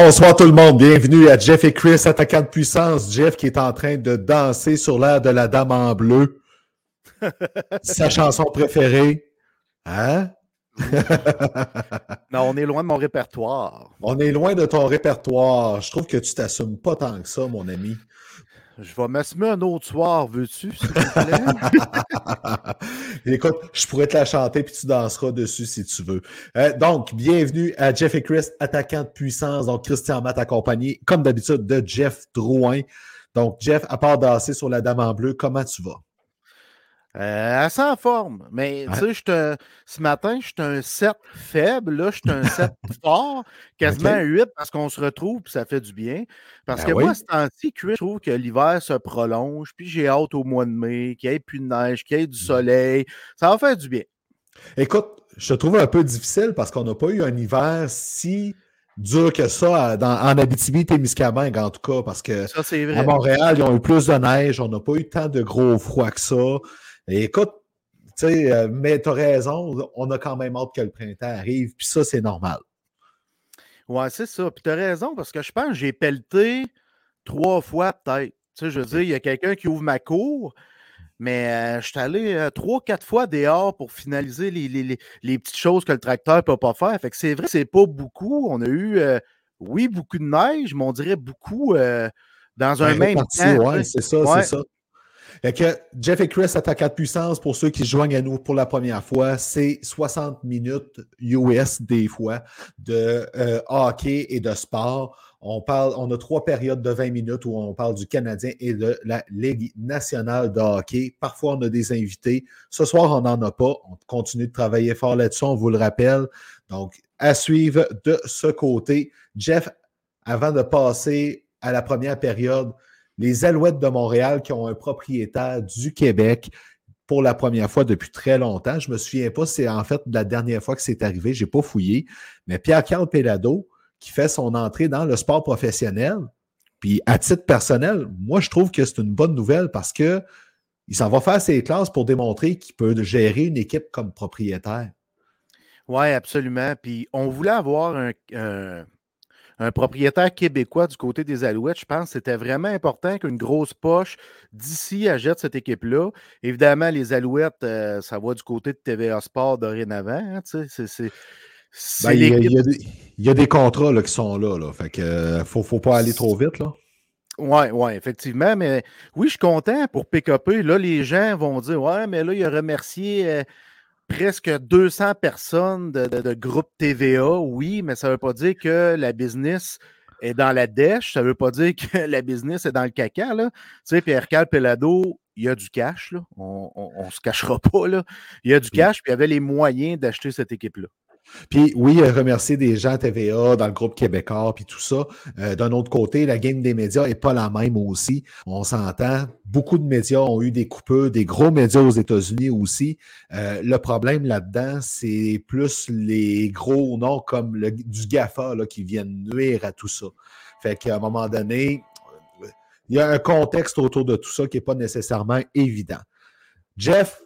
Bonsoir tout le monde, bienvenue à Jeff et Chris, attaquant de puissance. Jeff qui est en train de danser sur l'air de la Dame en bleu. Sa chanson préférée. Hein? non, on est loin de mon répertoire. On est loin de ton répertoire. Je trouve que tu t'assumes pas tant que ça, mon ami. Je vais m'assumer un autre soir, veux-tu, s'il Écoute, je pourrais te la chanter puis tu danseras dessus si tu veux. Euh, donc, bienvenue à Jeff et Chris, attaquant de puissance. Donc, Christian Matt accompagné, comme d'habitude, de Jeff Drouin. Donc, Jeff, à part danser sur la dame en bleu, comment tu vas? Euh, assez en forme. Mais tu sais, ce matin, je suis un 7 faible. Là, je suis un 7 fort, quasiment un 8 parce qu'on se retrouve et ça fait du bien. Parce ben que moi, ce temps-ci, je trouve que l'hiver se prolonge. Puis j'ai hâte au mois de mai, qu'il n'y ait plus de neige, qu'il y ait du mmh. soleil. Ça va faire du bien. Écoute, je te trouve un peu difficile parce qu'on n'a pas eu un hiver si dur que ça en Abitibi-Témiscamingue, en tout cas, parce que à Montréal, ils ont eu plus de neige, on n'a pas eu tant de gros froid que ça écoute, tu sais, euh, mais tu as raison, on a quand même hâte que le printemps arrive, puis ça, c'est normal. Ouais, c'est ça. Puis tu as raison, parce que je pense que j'ai pelleté trois fois peut-être. Tu sais, je veux dire, il y a quelqu'un qui ouvre ma cour, mais euh, je suis allé euh, trois, quatre fois dehors pour finaliser les, petites choses que le tracteur ne peut pas faire. Fait que c'est vrai, c'est pas beaucoup. On a eu, oui, beaucoup de neige, mais on dirait beaucoup dans un même temps. Oui, c'est ça, c'est ça. Jeff et Chris attaquent de puissance pour ceux qui se joignent à nous pour la première fois. C'est 60 minutes US des fois de euh, hockey et de sport. On, parle, on a trois périodes de 20 minutes où on parle du Canadien et de la Ligue nationale de hockey. Parfois, on a des invités. Ce soir, on n'en a pas. On continue de travailler fort là-dessus, on vous le rappelle. Donc, à suivre de ce côté. Jeff, avant de passer à la première période, les Alouettes de Montréal qui ont un propriétaire du Québec pour la première fois depuis très longtemps. Je ne me souviens pas, c'est en fait la dernière fois que c'est arrivé, je n'ai pas fouillé, mais Pierre-Carl Pelado qui fait son entrée dans le sport professionnel. Puis à titre personnel, moi je trouve que c'est une bonne nouvelle parce que il s'en va faire ses classes pour démontrer qu'il peut gérer une équipe comme propriétaire. Oui, absolument. Puis on voulait avoir un propriétaire québécois du côté des Alouettes, je pense que c'était vraiment important qu'une grosse poche d'ici achète cette équipe-là. Évidemment, les Alouettes, euh, ça va du côté de TVA Sport dorénavant. Hein, ben, il, y a, des contrats là, qui sont là. là fait que euh, faut, faut pas aller trop vite. là. Oui, oui, effectivement. Mais oui, je suis content pour PKP. Là, les gens vont dire Ouais, mais là, il a remercié euh, presque 200 personnes de, groupe TVA, oui, mais ça ne veut pas dire que la business est dans la dèche, ça ne veut pas dire que la business est dans le caca. Là. Tu sais, Pierre Cal Pelado, il y a du cash, là. on ne se cachera pas. Là. Il y a du cash, puis il y avait les moyens d'acheter cette équipe-là. Puis oui, remercier des gens TVA dans le groupe québécois, puis tout ça. Euh, d'un autre côté, la game des médias n'est pas la même aussi. On s'entend. Beaucoup de médias ont eu des coupeux, des gros médias aux États-Unis aussi. Euh, le problème là-dedans, c'est plus les gros noms comme du GAFA là, qui viennent nuire à tout ça. Fait qu'à un moment donné, il y a un contexte autour de tout ça qui n'est pas nécessairement évident. Jeff,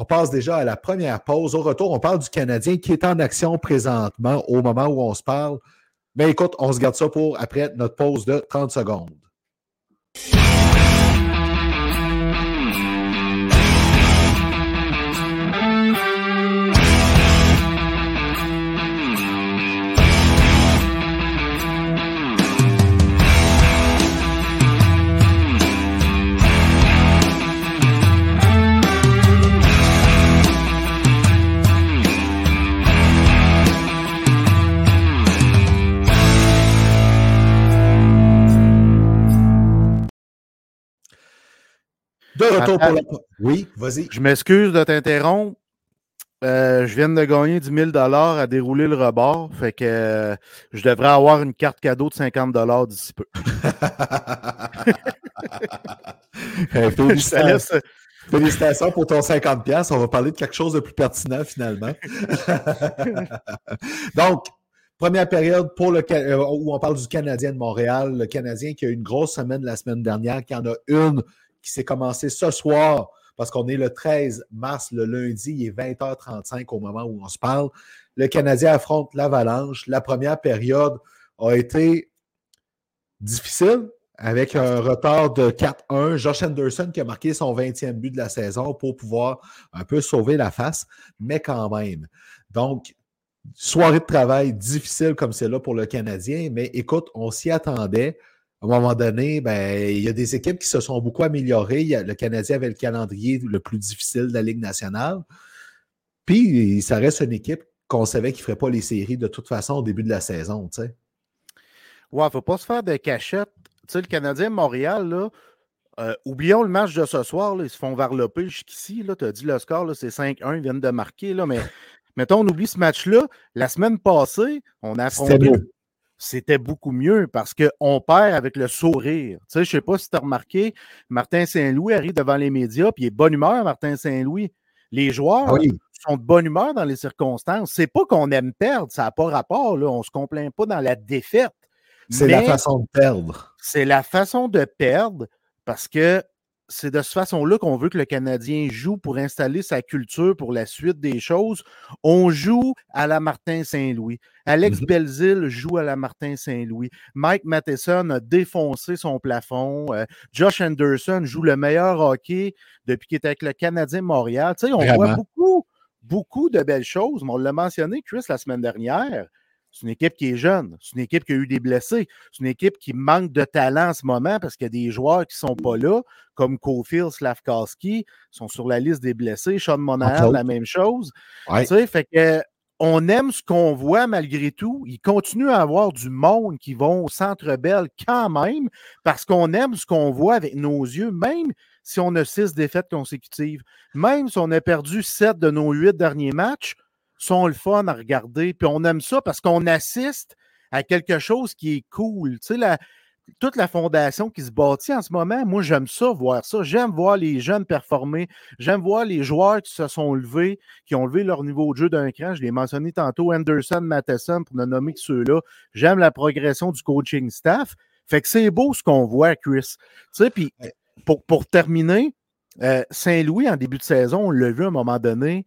on passe déjà à la première pause. Au retour, on parle du Canadien qui est en action présentement au moment où on se parle. Mais écoute, on se garde ça pour après notre pause de 30 secondes. De retour pour la. Oui, vas-y. Je m'excuse de t'interrompre. Euh, je viens de gagner 10 000 à dérouler le rebord. Fait que euh, je devrais avoir une carte cadeau de 50 d'ici peu. félicitations. félicitations pour ton 50$. On va parler de quelque chose de plus pertinent finalement. Donc, première période pour le euh, où on parle du Canadien de Montréal. Le Canadien qui a eu une grosse semaine la semaine dernière, qui en a une qui s'est commencée ce soir parce qu'on est le 13 mars, le lundi, il est 20h35 au moment où on se parle. Le Canadien affronte l'Avalanche. La première période a été difficile avec un retard de 4-1. Josh Anderson qui a marqué son 20e but de la saison pour pouvoir un peu sauver la face, mais quand même. Donc, soirée de travail difficile comme c'est là pour le Canadien, mais écoute, on s'y attendait à un moment donné, ben, il y a des équipes qui se sont beaucoup améliorées. le Canadien avait le calendrier le plus difficile de la Ligue nationale. Puis, ça reste une équipe qu'on savait qu'il ne ferait pas les séries de toute façon au début de la saison. Tu sais. Ouais, il ne faut pas se faire de cachette. Tu sais, le Canadien Montréal, là, euh, oublions le match de ce soir, ils se font varloper jusqu'ici. Tu as dit le score, c'est 5-1, ils viennent de marquer. Là, mais mettons, on oublie ce match-là. La semaine passée, on a affronté c'était beaucoup mieux parce qu'on perd avec le sourire. Tu sais, je ne sais pas si tu as remarqué, Martin Saint-Louis arrive devant les médias, puis il est bonne humeur, Martin Saint-Louis. Les joueurs sont de bonne humeur dans les circonstances. C'est pas qu'on aime perdre, ça n'a pas rapport, là. on ne se complaint pas dans la défaite. C'est la façon de perdre. C'est la façon de perdre parce que c'est de cette façon-là qu'on veut que le Canadien joue pour installer sa culture pour la suite des choses. On joue à la Martin Saint-Louis. Alex mmh joue à la Martin Saint-Louis. Mike Matheson a défoncé son plafond. Euh, Josh Anderson joue le meilleur hockey depuis qu'il est avec le Canadien Montréal. Tu sais, on voit beaucoup, beaucoup de belles choses. on l'a mentionné, Chris, la semaine dernière. C'est une équipe qui est jeune. C'est une équipe qui a eu des blessés. C'est une équipe qui manque de talent en ce moment parce qu'il y a des joueurs qui ne sont pas là, comme Cofield, Slavkowski, sont sur la liste des blessés. Sean Monahan, la même chose. Tu sais, fait que on aime ce qu'on voit malgré tout. Il continue à avoir du monde qui vont au Centre Bell quand même parce qu'on aime ce qu'on voit avec nos yeux, même si on a six défaites consécutives. Même si on a perdu sept de nos huit derniers matchs, sont le fun à regarder. Puis on aime ça parce qu'on assiste à quelque chose qui est cool. Tu sais, la, toute la fondation qui se bâtit en ce moment, moi, j'aime ça, voir ça. J'aime voir les jeunes performer. J'aime voir les joueurs qui se sont levés, qui ont levé leur niveau de jeu d'un cran. Je l'ai mentionné tantôt, Anderson, Matheson, pour ne nommer que ceux-là. J'aime la progression du coaching staff. Fait que c'est beau ce qu'on voit, Chris. Tu sais, puis pour, pour terminer, euh, Saint-Louis, en début de saison, on l'a vu à un moment donné,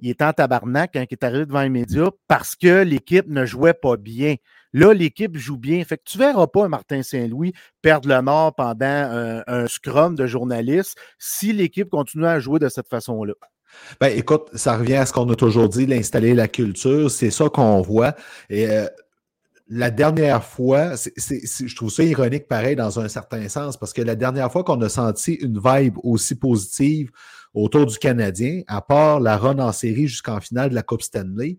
il était en tabarnak quand il est arrivé devant les médias parce que l'équipe ne jouait pas bien. Là, l'équipe joue bien. Fait que tu verras pas Martin Saint-Louis perdre le nord pendant un, scrum de journalistes si l'équipe continue à jouer de cette façon-là. Ben, écoute, ça revient à ce qu'on a toujours dit, l'installer la culture. C'est ça qu'on voit. Et euh, la dernière fois, je trouve ça ironique pareil dans un certain sens, parce que la dernière fois qu'on a senti une vibe aussi positive autour du Canadien, à part la run en série jusqu'en finale de la Coupe Stanley.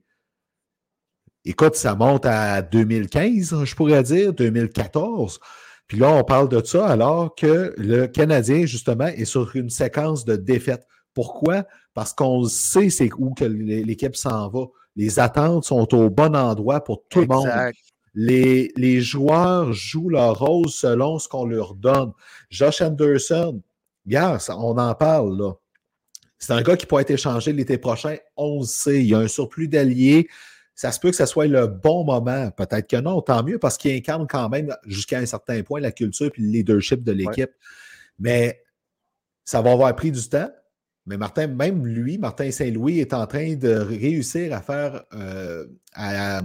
Écoute, ça monte à 2015, je pourrais dire, 2014. Puis là, on parle de ça alors que le Canadien, justement, est sur une séquence de défaites. Pourquoi? Parce qu'on sait c'est où que l'équipe s'en va. Les attentes sont au bon endroit pour tout le monde. Les, les joueurs jouent leur rôle selon ce qu'on leur donne. Josh Anderson, gars, on en parle là. C'est un gars qui pourrait être échangé l'été prochain. On le sait. Il y a un surplus d'alliés. Ça se peut que ce soit le bon moment. Peut-être que non, tant mieux, parce qu'il incarne quand même jusqu'à un certain point la culture et le leadership de l'équipe. Mais ça va avoir pris du temps. Mais Martin, même lui, Martin Saint-Louis, est en train de réussir à faire euh, à,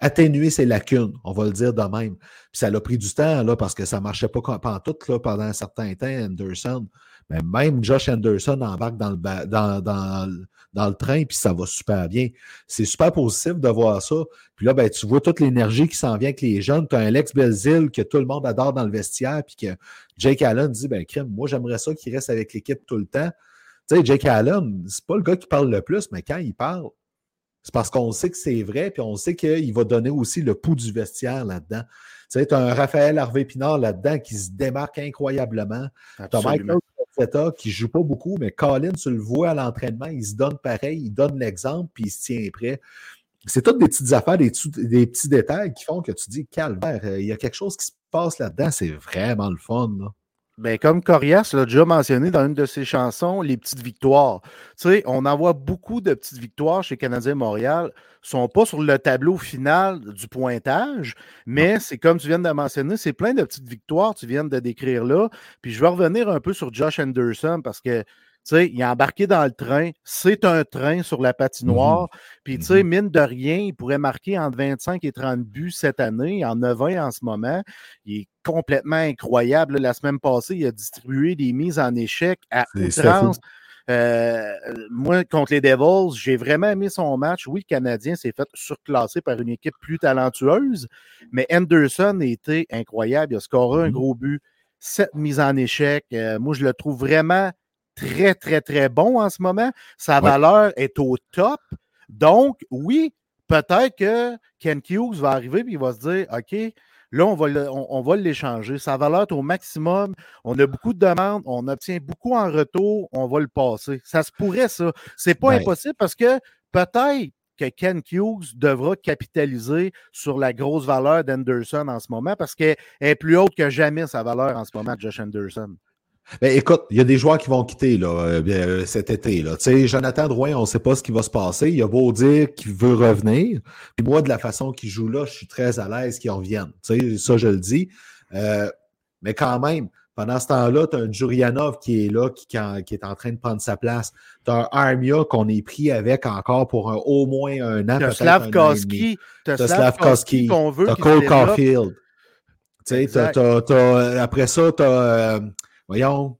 atténuer ses lacunes, on va le dire de même. Puis ça a pris du temps là, parce que ça ne marchait pas pendant tout là, pendant un certain temps, Anderson. Même Josh Anderson embarque dans le, dans, dans, le train, puis ça va super bien. C'est super positif de voir ça. Puis là, ben, tu vois toute l'énergie qui s'en vient avec les jeunes. Tu as un Alex Belzil que tout le monde adore dans le vestiaire, puis que Jake Allen dit ben, crème, moi, j'aimerais ça qu'il reste avec l'équipe tout le temps. Tu sais, Jake Allen, c'est pas le gars qui parle le plus, mais quand il parle, c'est parce qu'on sait que c'est vrai, puis on sait qu'il va donner aussi le pouls du vestiaire là-dedans. Tu sais, as un Raphaël Harvey Pinard là-dedans qui se démarque incroyablement. Qui joue pas beaucoup, mais Colin, tu le vois à l'entraînement, il se donne pareil, il donne l'exemple, puis il se tient prêt. C'est toutes des petites affaires, des, petits détails qui font que tu dis, calvaire, euh, il y a quelque chose qui se passe là-dedans, c'est vraiment le fun. Ben, comme Corias l'a déjà mentionné dans une de ses chansons, les petites victoires. Tu sais, on en voit beaucoup de petites victoires chez Canadien Montréal. ne sont pas sur le tableau final du pointage, mais c'est comme tu viens de mentionner, c'est plein de petites victoires, tu viens de décrire là. Puis je vais revenir un peu sur Josh Anderson parce que sais, il est embarqué dans le train. C'est un train sur la patinoire. Mm-hmm. Puis, tu sais, mm-hmm. mine de rien, il pourrait marquer entre 25 et 30 buts cette année, en 9 ans en ce moment. Il est complètement incroyable. La semaine passée, il a distribué des mises en échec à outrance. Euh, moi, contre les Devils, j'ai vraiment aimé son match. Oui, le Canadien s'est fait surclasser par une équipe plus talentueuse, mais Anderson était incroyable. Il a scoré un mm-hmm. gros but, sept mises en échec. Euh, moi, je le trouve vraiment très, très, très bon en ce moment. Sa valeur est au top. Donc, oui, peut-être que Ken Hughes va arriver et il va se dire OK, là, on va, on, va l'échanger. Sa valeur est au maximum. On a beaucoup de demandes. On obtient beaucoup en retour. On va le passer. Ça se pourrait, ça. C'est pas impossible parce que peut-être que Ken Hughes devra capitaliser sur la grosse valeur d'Anderson en ce moment parce qu'elle est plus haute que jamais sa valeur en ce moment, Josh Anderson. Ben, écoute, il y a des joueurs qui vont quitter là, euh, euh, cet été. Là. Jonathan Drouin, on ne sait pas ce qui va se passer. Il a beau dire qu'il veut revenir. Puis moi, de la façon qu'il joue là, je suis très à l'aise qu'il revienne. Ça, je le dis. Euh, mais quand même, pendant ce temps-là, tu as un Jurianov qui est là, qui, qui, est en train de prendre sa place. Tu as un Armia qu'on est pris avec encore pour un, au moins un an. Tu as Slavkowski. Tu as. Tu as Cole Caulfield. Après ça, tu as voyons,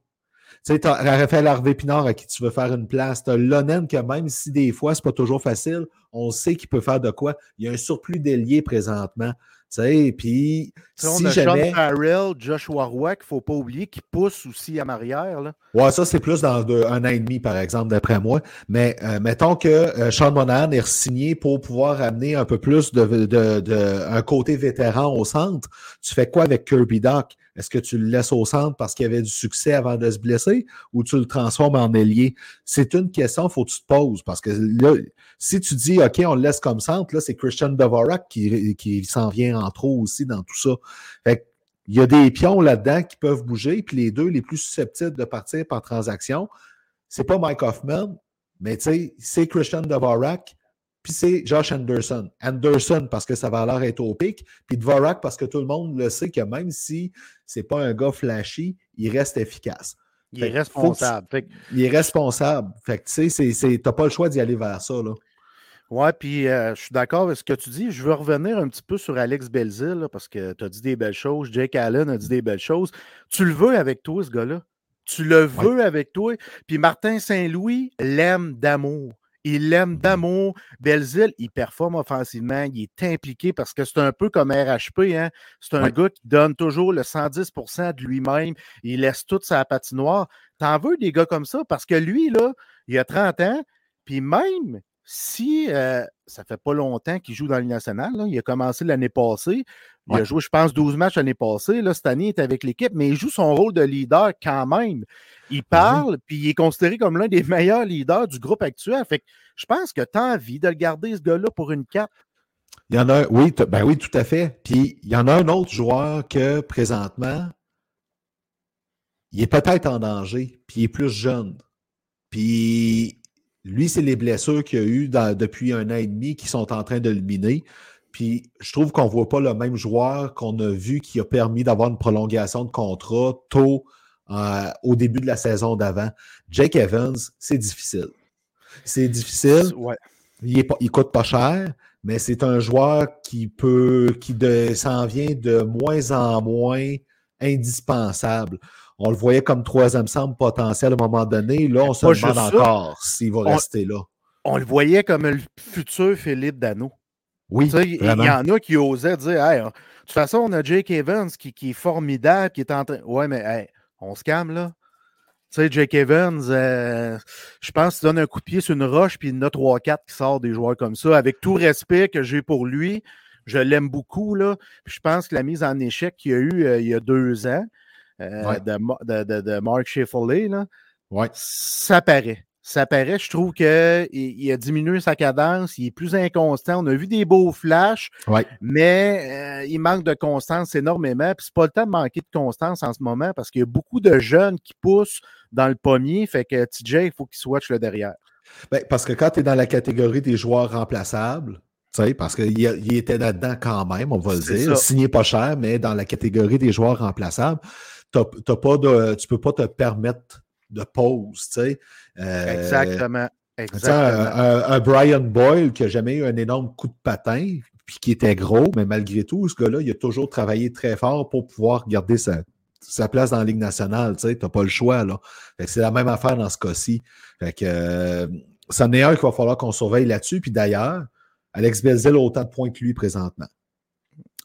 tu sais, tu as Raphaël Harvey Pinard à qui tu veux faire une place. Tu as Lonen que même si des fois, c'est pas toujours facile, on sait qu'il peut faire de quoi. Il y a un surplus d'ailier présentement. Tu sais, puis si jamais... Sean Farrell, Joshua Roy, qu'il ne faut pas oublier, qui pousse aussi à arrière. Là. Ouais, ça, c'est plus dans un an et demi, par exemple, d'après moi. Mais euh, mettons que euh, Sean Monahan est signé pour pouvoir amener un peu plus de, de, de, un côté vétéran au centre. Tu fais quoi avec Kirby Doc? Est-ce que tu le laisses au centre parce qu'il avait du succès avant de se blesser ou tu le transformes en ailier? C'est une question, il faut que tu te poses parce que là, si tu dis, OK, on le laisse comme centre, là, c'est Christian Dvorak qui, qui s'en vient en trop aussi dans tout ça. Fait il y a des pions là-dedans qui peuvent bouger, puis les deux les plus susceptibles de partir par transaction, c'est pas Mike Hoffman, mais c'est Christian Dvorak, puis c'est Josh Anderson. Anderson parce que sa valeur est au pic, puis Dvorak parce que tout le monde le sait que même si c'est pas un gars flashy, il reste efficace. Il est responsable. Il est responsable. Fait que tu sais, t'as pas le choix d'y aller vers ça. Là. Ouais, puis euh, je suis d'accord avec ce que tu dis. Je veux revenir un petit peu sur Alex Belzil, parce que tu as dit des belles choses. Jake Allen a dit des belles choses. Tu le veux avec toi, ce gars-là? Tu le veux avec toi? Puis Martin Saint-Louis l'aime d'amour. Il l'aime d'amour. Belzil, il performe offensivement, il est impliqué parce que c'est un peu comme RHP. Hein? C'est un gars qui donne toujours le 110% de lui-même. Il laisse toute sa patinoire. T'en veux des gars comme ça? Parce que lui, là, il a 30 ans, puis même si euh, ça fait pas longtemps qu'il joue dans le national, il a commencé l'année passée. Il a joué, je pense, 12 matchs l'année passée. Là, cette année, il est avec l'équipe, mais il joue son rôle de leader quand même. Il ben parle, puis il est considéré comme l'un des meilleurs leaders du groupe actuel. Fait que je pense que tu as envie de le garder, ce gars-là, pour une cape. Il y en a, oui, ben oui, tout à fait. Puis il y en a un autre joueur que présentement, il est peut-être en danger, puis il est plus jeune. Puis lui, c'est les blessures qu'il y a eu depuis un an et demi qui sont en train de le miner. Puis je trouve qu'on ne voit pas le même joueur qu'on a vu qui a permis d'avoir une prolongation de contrat tôt euh, au début de la saison d'avant. Jake Evans, c'est difficile. C'est difficile. Il, ne coûte pas cher, mais c'est un joueur qui peut, qui s'en vient de moins en moins indispensable on le voyait comme troisième centre potentiel à un moment donné. Là, on se demande encore s'il va rester là. On le voyait comme le futur Philippe Dano. Oui. Il y, en a qui osaient dire de toute façon, on a Jake Evans qui, est formidable, qui est en train. Ouais, mais on se calme là. Tu sais, Jake Evans, euh, je pense qu'il donne un coup de pied sur une roche, puis il y en a 3-4 qui sortent des joueurs comme ça. Avec tout respect que j'ai pour lui, je l'aime beaucoup. Là. je pense que la mise en échec qu'il y a eu euh, il y a deux ans, euh, de, de, de, Mark Sheffield, là, ouais. ça paraît. Ça paraît, je trouve qu'il il a diminué sa cadence, il est plus inconstant. On a vu des beaux flashs, ouais. mais euh, il manque de constance énormément. Puis c'est pas le temps de manquer de constance en ce moment parce qu'il y a beaucoup de jeunes qui poussent dans le pommier. Fait que TJ, il faut qu'il swatch le derrière. Ben, parce que quand tu es dans la catégorie des joueurs remplaçables, parce qu'il était là-dedans quand même, on va le dire. Signé pas cher, mais dans la catégorie des joueurs remplaçables, tu ne peux pas te permettre de pause. Euh, Exactement. Un, Brian Boyle qui n'a jamais eu un énorme coup de patin, puis qui était gros, mais malgré tout, ce gars-là, il a toujours travaillé très fort pour pouvoir garder sa, sa place dans la Ligue nationale. Tu n'as pas le choix. C'est la même affaire dans ce cas-ci. Fait que, euh, c'en est un qu'il va falloir qu'on surveille là-dessus. Puis d'ailleurs, Alex Belzil a autant de points que lui présentement.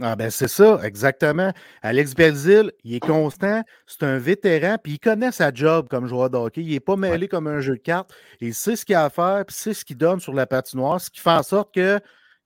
Ah ben c'est ça, exactement. Alex Belzil, il est constant, c'est un vétéran, puis il connaît sa job comme joueur de hockey. Il n'est pas mêlé comme un jeu de cartes. Il sait ce qu'il a à faire, puis c'est ce qu'il donne sur la patinoire, ce qui fait en sorte que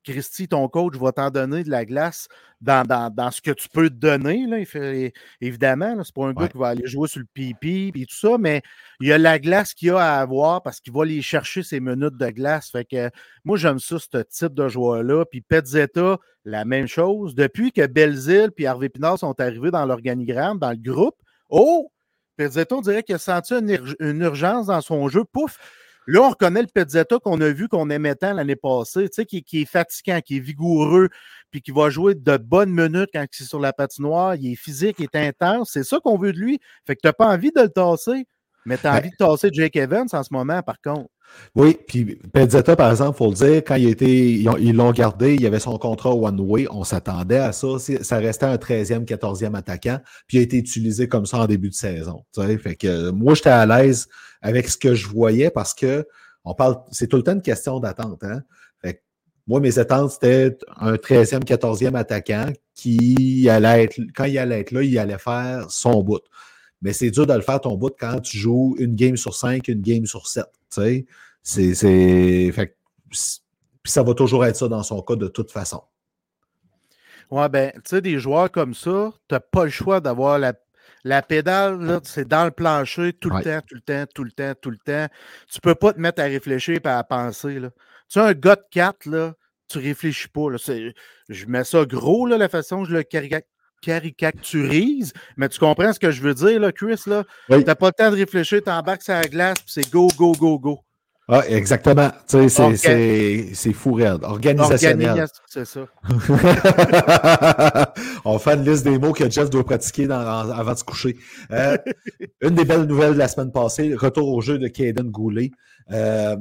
Christy, ton coach, va t'en donner de la glace dans, dans, ce que tu peux te donner. Là. Il fait, évidemment, c'est pas un gars qui va aller jouer sur le pipi et tout ça, mais il y a la glace qu'il a à avoir parce qu'il va aller chercher ses minutes de glace. Fait que moi, j'aime ça, ce type de joueur-là. Puis Petzetta, la même chose. Depuis que Belzil et Harvey Pinard sont arrivés dans l'organigramme, dans le groupe, oh! Petzetta, on dirait qu'il a senti une urgence dans son jeu. Pouf! Là, on reconnaît le Pezzetta qu'on a vu qu'on aimait tant l'année passée, tu sais, qui, est fatigant, qui est vigoureux, puis qui va jouer de bonnes minutes quand il est sur la patinoire. Il est physique, il est intense. C'est ça qu'on veut de lui. Fait que tu n'as pas envie de le tasser, mais tu as envie de tasser Jake Evans en ce moment, par contre. Oui, puis Pezzetta, par exemple, il faut le dire, quand il était, ils l'ont gardé, il y avait son contrat one-way, on s'attendait à ça. Ça restait un 13e, 14e attaquant, puis il a été utilisé comme ça en début de saison. Fait que moi, j'étais à l'aise avec ce que je voyais parce que on parle, c'est tout le temps une question d'attente. Hein? moi, mes attentes, c'était un 13e, 14e attaquant qui allait être, quand il allait être là, il allait faire son bout. Mais c'est dur de le faire ton bout quand tu joues une game sur cinq, une game sur sept. Tu sais, c'est. Puis ça va toujours être ça dans son cas de toute façon. Ouais, ben, tu sais, des joueurs comme ça, tu n'as pas le choix d'avoir la, la pédale, c'est dans le plancher tout le temps, tout le temps, tout le temps, tout le temps. Tu peux pas te mettre à réfléchir et à penser. Là. Tu as un gars de 4, là, tu réfléchis pas. Là. Je mets ça gros, là, la façon dont je le caricaturise, mais tu comprends ce que je veux dire, là, Chris? Là? Tu n'as pas le temps de réfléchir, tu embarques sur la glace, puis c'est go, go, go, go. Ah, exactement. Tu sais, c'est fou raide. Organisationnel. c'est ça. On fait une liste des mots que Jeff doit pratiquer avant de se coucher. Euh, une des belles nouvelles de la semaine passée, retour au jeu de Caden Goulet. Euh,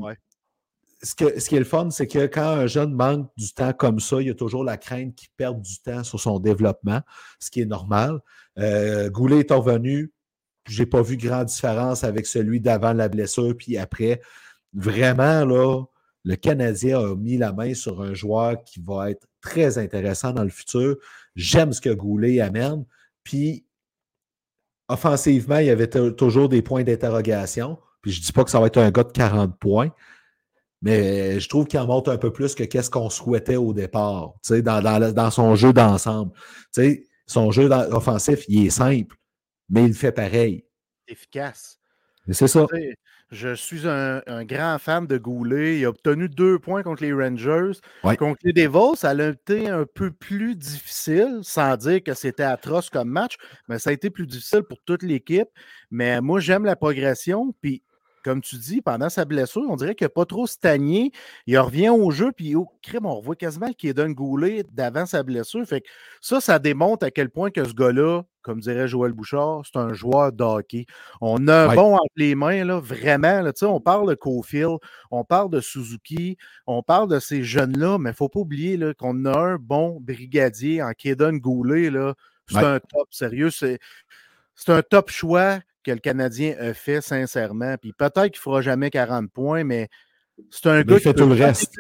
ce, que, ce qui est le fun, c'est que quand un jeune manque du temps comme ça, il y a toujours la crainte qu'il perde du temps sur son développement, ce qui est normal. Euh, Goulet est revenu. Je n'ai pas vu grande différence avec celui d'avant la blessure puis après vraiment, là, le Canadien a mis la main sur un joueur qui va être très intéressant dans le futur. J'aime ce que Goulet amène. Puis, offensivement, il y avait toujours des points d'interrogation. Puis, je ne dis pas que ça va être un gars de 40 points, mais je trouve qu'il en montre un peu plus que qu'est-ce qu'on souhaitait au départ, dans, dans, dans son jeu d'ensemble. Son jeu offensif, il est simple, mais il fait pareil. Efficace. C'est ça. Je suis un, grand fan de Goulet. Il a obtenu deux points contre les Rangers. Contre les Devils, ça a été un peu plus difficile, sans dire que c'était atroce comme match, mais ça a été plus difficile pour toute l'équipe. Mais moi, j'aime la progression. Puis comme tu dis, pendant sa blessure, on dirait qu'il n'a pas trop stagné. Il revient au jeu, puis au crime, on revoit quasiment d'un Goulet d'avant sa blessure. Fait que ça, ça démontre à quel point que ce gars-là, comme dirait Joël Bouchard, c'est un joueur d'hockey. On a un bon entre les mains, là, vraiment. Là, on parle de Cofield, on parle de Suzuki, on parle de ces jeunes-là, mais il ne faut pas oublier qu'on a un bon brigadier en Kedon Goulet. C'est un top, sérieux. C'est un top choix que le Canadien a fait sincèrement. Puis peut-être qu'il ne fera jamais 40 points, mais c'est un gars qui fait tout le reste.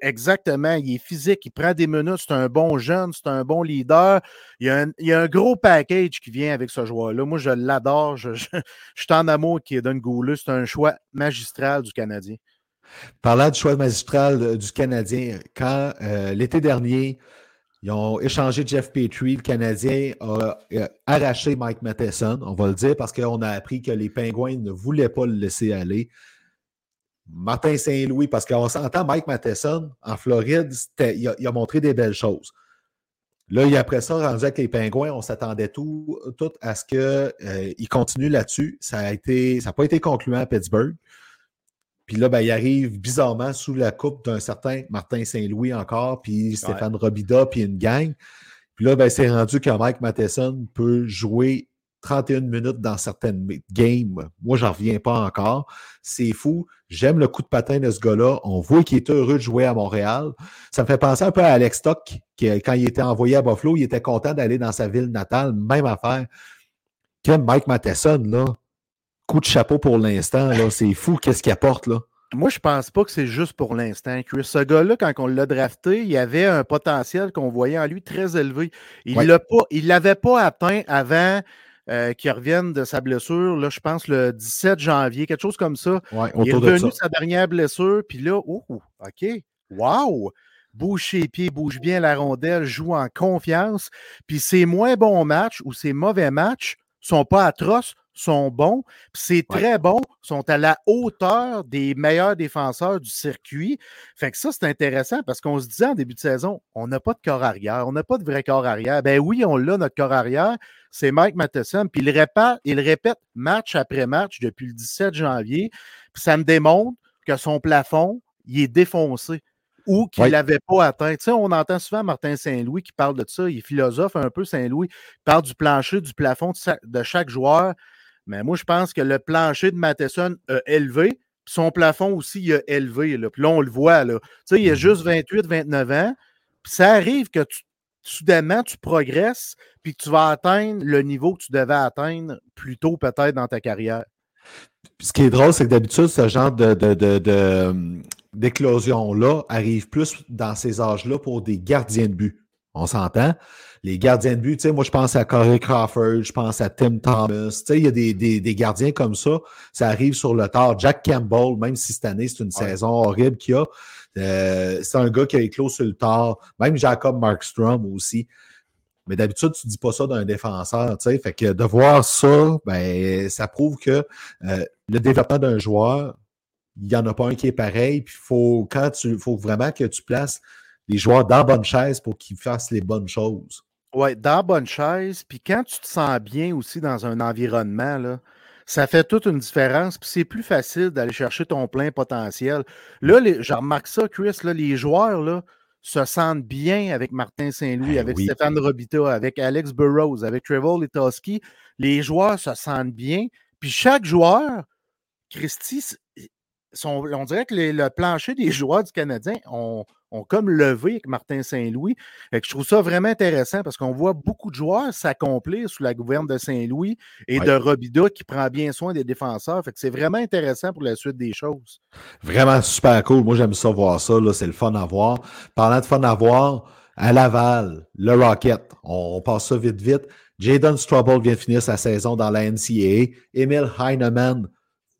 exactement, il est physique, il prend des minutes, c'est un bon jeune, c'est un bon leader. Il y, a un, gros package qui vient avec ce joueur-là. Moi, je l'adore. Je, suis en amour qui est d'un Gouleux. C'est un choix magistral du Canadien. Parlant du choix magistral du Canadien, quand euh, l'été dernier, Ils ont échangé Jeff Petrie. Le Canadien a arraché Mike Matheson, on va le dire, parce qu'on a appris que les Pingouins ne voulaient pas le laisser aller. Martin Saint-Louis, parce qu'on s'entend, Mike Matheson, en Floride, il a, montré des belles choses. Là, après ça, rendu avec les Pingouins, on s'attendait tout, tout à ce qu'il euh, continue là-dessus. Ça n'a pas été concluant à Pittsburgh. Puis là, ben, il arrive bizarrement sous la coupe d'un certain Martin Saint-Louis encore, puis Stéphane Robida, puis une gang. Puis là, ben, c'est rendu que Mike Matheson peut jouer 31 minutes dans certaines games. Moi, j'en reviens pas encore. C'est fou. J'aime le coup de patin de ce gars-là. On voit qu'il est heureux de jouer à Montréal. Ça me fait penser un peu à Alex Stock, qui, quand il était envoyé à Buffalo, il était content d'aller dans sa ville natale. Même affaire. Que Mike Matheson, là, coup de chapeau pour l'instant. C'est fou qu'est-ce qu'il apporte. là. Moi, je pense pas que c'est juste pour l'instant. Ce gars-là, quand on l'a drafté, il avait un potentiel qu'on voyait en lui très élevé. Il ne l'avait pas atteint avant euh, qu'il revienne de sa blessure, là, je pense le 17 janvier, quelque chose comme ça. il est revenu de sa dernière blessure, puis là, oh, OK, wow! Bouge ses pieds, bouge bien la rondelle, joue en confiance. Puis ses moins bons matchs ou ses mauvais matchs sont pas atroces, sont bons. C'est très bon, sont à la hauteur des meilleurs défenseurs du circuit. Fait que ça, c'est intéressant parce qu'on se disait en début de saison, on n'a pas de corps arrière, on n'a pas de vrai corps arrière. Ben oui, on l'a, notre corps arrière. C'est Mike Matheson. Puis il répète, il répète match après match depuis le 17 janvier. Puis ça me démontre que son plafond, il est défoncé ou qu'il n'avait pas atteint. Tu sais, on entend souvent Martin Saint-Louis qui parle de ça. Il est philosophe un peu, Saint-Louis. Il parle du plancher, du plafond de chaque joueur. Mais moi, je pense que le plancher de Matheson a élevé. Son plafond aussi, il a élevé. Là. Puis là, on le voit. Là. Tu sais, il a mmh juste 28, 29 ans. Puis ça arrive que tu, soudainement, tu progresses, puis que tu vas atteindre le niveau que tu devais atteindre plus tôt, peut-être, dans ta carrière. ce qui est drôle, c'est que d'habitude, ce genre de, de, d'éclosion-là arrive plus dans ces âges-là pour des gardiens de but. On s'entend? Les gardiens de but, tu sais, moi, je pense à Corey Crawford, je pense à Tim Thomas. Tu sais, il y a des, des, gardiens comme ça. Ça arrive sur le tard. Jack Campbell, même si cette année, c'est une saison horrible qu'il a, euh, c'est un gars qui a éclos sur le tard. Même Jacob Markstrom aussi. Mais d'habitude, tu ne dis pas ça d'un défenseur, tu sais. Fait que de voir ça, ben, ça prouve que euh, le développement d'un joueur, il n'y en a pas un qui est pareil. Puis faut, quand tu, faut vraiment que tu places les joueurs dans la bonne chaise pour qu'ils fassent les bonnes choses. Oui, dans la bonne chaise. Puis quand tu te sens bien aussi dans un environnement, là, ça fait toute une différence. Puis c'est plus facile d'aller chercher ton plein potentiel. Là, les, je remarque ça, Chris, là, les joueurs là, se sentent bien avec Martin Saint-Louis, ben avec Stéphane Robita, avec Alex Burrows, avec Trevor Litoski. Les joueurs se sentent bien. Puis chaque joueur, Christy, on dirait que le plancher des joueurs du Canadien ont, comme levé avec Martin Saint-Louis. Je trouve ça vraiment intéressant parce qu'on voit beaucoup de joueurs s'accomplir sous la gouverne de Saint-Louis et de Robida qui prend bien soin des défenseurs. c'est vraiment intéressant pour la suite des choses. Vraiment super cool. Moi, j'aime ça voir ça. C'est le fun à voir. Parlant de fun à voir, à Laval, le Rocket, on, passe ça vite, vite. Jaden Strubble vient de finir sa saison dans la NCAA. Emil Heinemann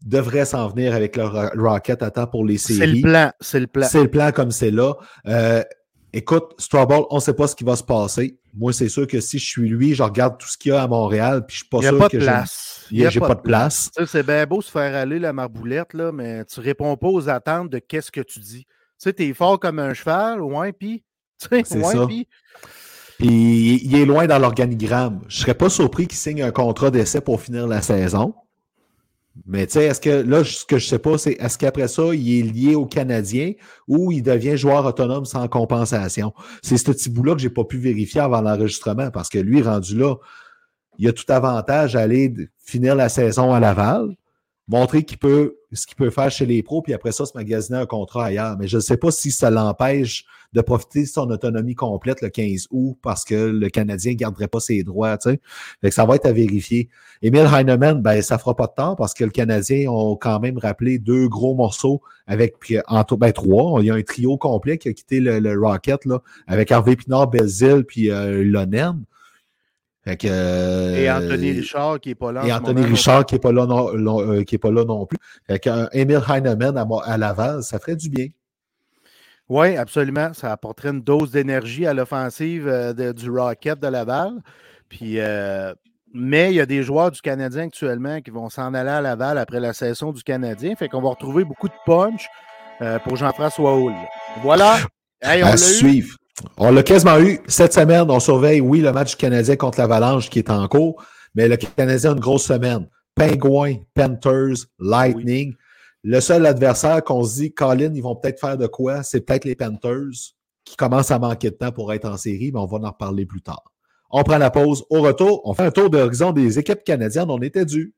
devrait s'en venir avec le Rocket à temps pour les séries. C'est le plan. C'est le plan. C'est le plan comme c'est là. Euh, écoute, Strawball, on ne sait pas ce qui va se passer. Moi, c'est sûr que si je suis lui, je regarde tout ce qu'il y a à Montréal, puis je suis pas sûr que j'ai pas, pas de place. C'est bien beau se faire aller la marboulette, là, mais tu réponds pas aux attentes de qu'est-ce que tu dis. Tu sais, t'es fort comme un cheval, ouais, puis. C'est ça. Puis il est loin dans l'organigramme. Je serais pas surpris qu'il signe un contrat d'essai pour finir la saison. Mais tu sais, est-ce que là, ce que je sais pas, c'est est-ce qu'après ça, il est lié aux Canadiens ou il devient joueur autonome sans compensation? C'est ce petit bout-là que j'ai pas pu vérifier avant l'enregistrement parce que lui, rendu là, il a tout avantage à aller finir la saison à Laval, montrer qu'il peut, ce qu'il peut faire chez les pros, puis après ça, se magasiner un contrat ailleurs. Mais je ne sais pas si ça l'empêche de profiter de son autonomie complète le 15 août parce que le Canadien ne garderait pas ses droits. Tu sais. ça va être à vérifier. Emile Heinemann, ben, ça fera pas de temps parce que le Canadien ont quand même rappelé deux gros morceaux avec en ben, trois. Il y a un trio complet qui a quitté le, Rocket là, avec Harvey Pinard, Belzil puis euh, Lonen. Et Anthony euh, Richard qui n'est pas là. Et Anthony Richard qui n'est pas, là non, euh, qui est pas là non plus. Fait Emile Heinemann à, à Laval, ça ferait du bien. Oui, absolument. Ça apporterait une dose d'énergie à l'offensive euh, du Rocket de Laval. Puis, euh, mais il y a des joueurs du Canadien actuellement qui vont s'en aller à Laval après la saison du Canadien. Fait qu'on va retrouver beaucoup de punch euh, pour Jean-François Hull. Voilà. on à suivre. On l'a quasiment eu cette semaine. On surveille, oui, le match du Canadien contre l'Avalanche qui est en cours, mais le Canadien a une grosse semaine. Penguins, Panthers, Lightning. Le seul adversaire qu'on se dit, Colin, ils vont peut-être faire de quoi, c'est peut-être les Panthers qui commencent à manquer de temps pour être en série, mais on va en reparler plus tard. On prend la pause. Au retour, on fait un tour d'horizon des équipes canadiennes. On était dû.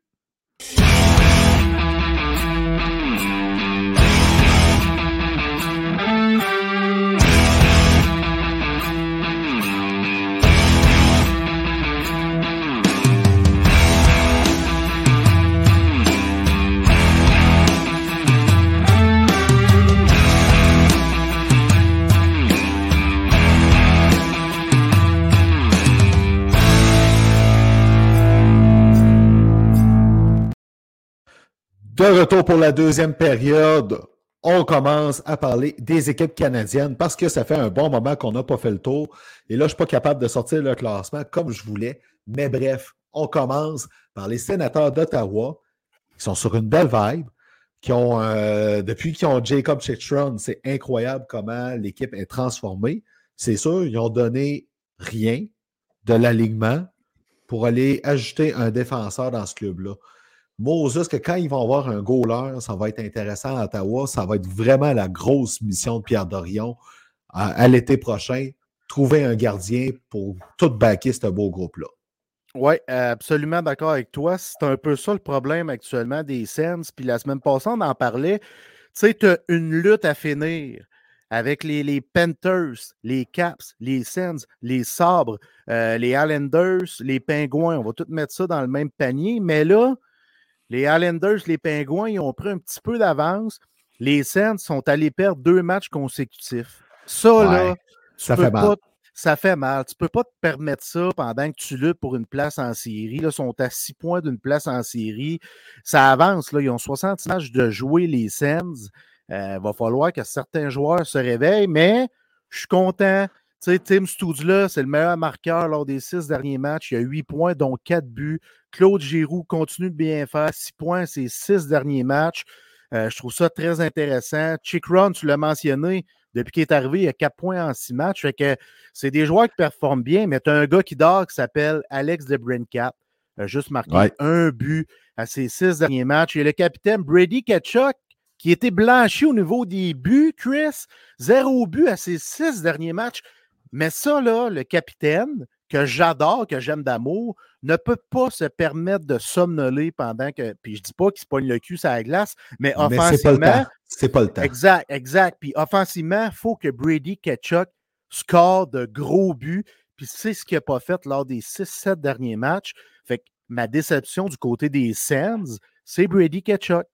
De retour pour la deuxième période, on commence à parler des équipes canadiennes parce que ça fait un bon moment qu'on n'a pas fait le tour. Et là, je ne suis pas capable de sortir le classement comme je voulais. Mais bref, on commence par les sénateurs d'Ottawa qui sont sur une belle vibe, qui ont, euh, depuis qu'ils ont Jacob Chichtron, c'est incroyable comment l'équipe est transformée. C'est sûr, ils ont donné rien de l'alignement pour aller ajouter un défenseur dans ce club-là. Moses, que quand ils vont avoir un goaler, ça va être intéressant à Ottawa. Ça va être vraiment la grosse mission de Pierre Dorion à, l'été prochain. Trouver un gardien pour tout backer ce beau groupe-là. Oui, absolument d'accord avec toi. C'est un peu ça le problème actuellement des Sens. Puis la semaine passée, on en parlait. Tu sais, tu as une lutte à finir avec les, les, Panthers, les Caps, les Sens, les Sabres, euh, les Islanders, les Pingouins. On va tout mettre ça dans le même panier. Mais là, les Islanders, les Pingouins, ils ont pris un petit peu d'avance. Les Saints sont allés perdre deux matchs consécutifs. Ça, là, ça fait mal. ça fait mal. Tu ne peux pas te permettre ça pendant que tu luttes pour une place en série. Là, ils sont à six points d'une place en série. Ça avance. Là. Ils ont 60 matchs de jouer les Saints. Il euh, va falloir que certains joueurs se réveillent, mais je suis content. Tu sais, Tim Studula, c'est le meilleur marqueur lors des six derniers matchs. Il a huit points, dont quatre buts. Claude Giroux continue de bien faire. Six points, ces six derniers matchs. Euh, je trouve ça très intéressant. Chick Run, tu l'as mentionné, depuis qu'il est arrivé, il a quatre points en six matchs. Fait que c'est des joueurs qui performent bien, mais tu as un gars qui dort qui s'appelle Alex de Brincat. a juste marqué un but à ses six derniers matchs. Et le capitaine Brady Ketchuk, qui était blanchi au niveau des buts, Chris, zéro but à ses six derniers matchs. Mais ça, là, le capitaine, que j'adore, que j'aime d'amour, ne peut pas se permettre de somnoler pendant que. Puis je dis pas qu'il se pogne le cul sur la glace, mais offensivement. C'est pas, le temps. Exact, exact. Puis offensivement, il faut que Brady Ketchuk score de gros buts. Puis c'est ce qu'il n'a pas fait lors des 6-7 derniers matchs. Fait que ma déception du côté des Sands, c'est Brady Ketchuk.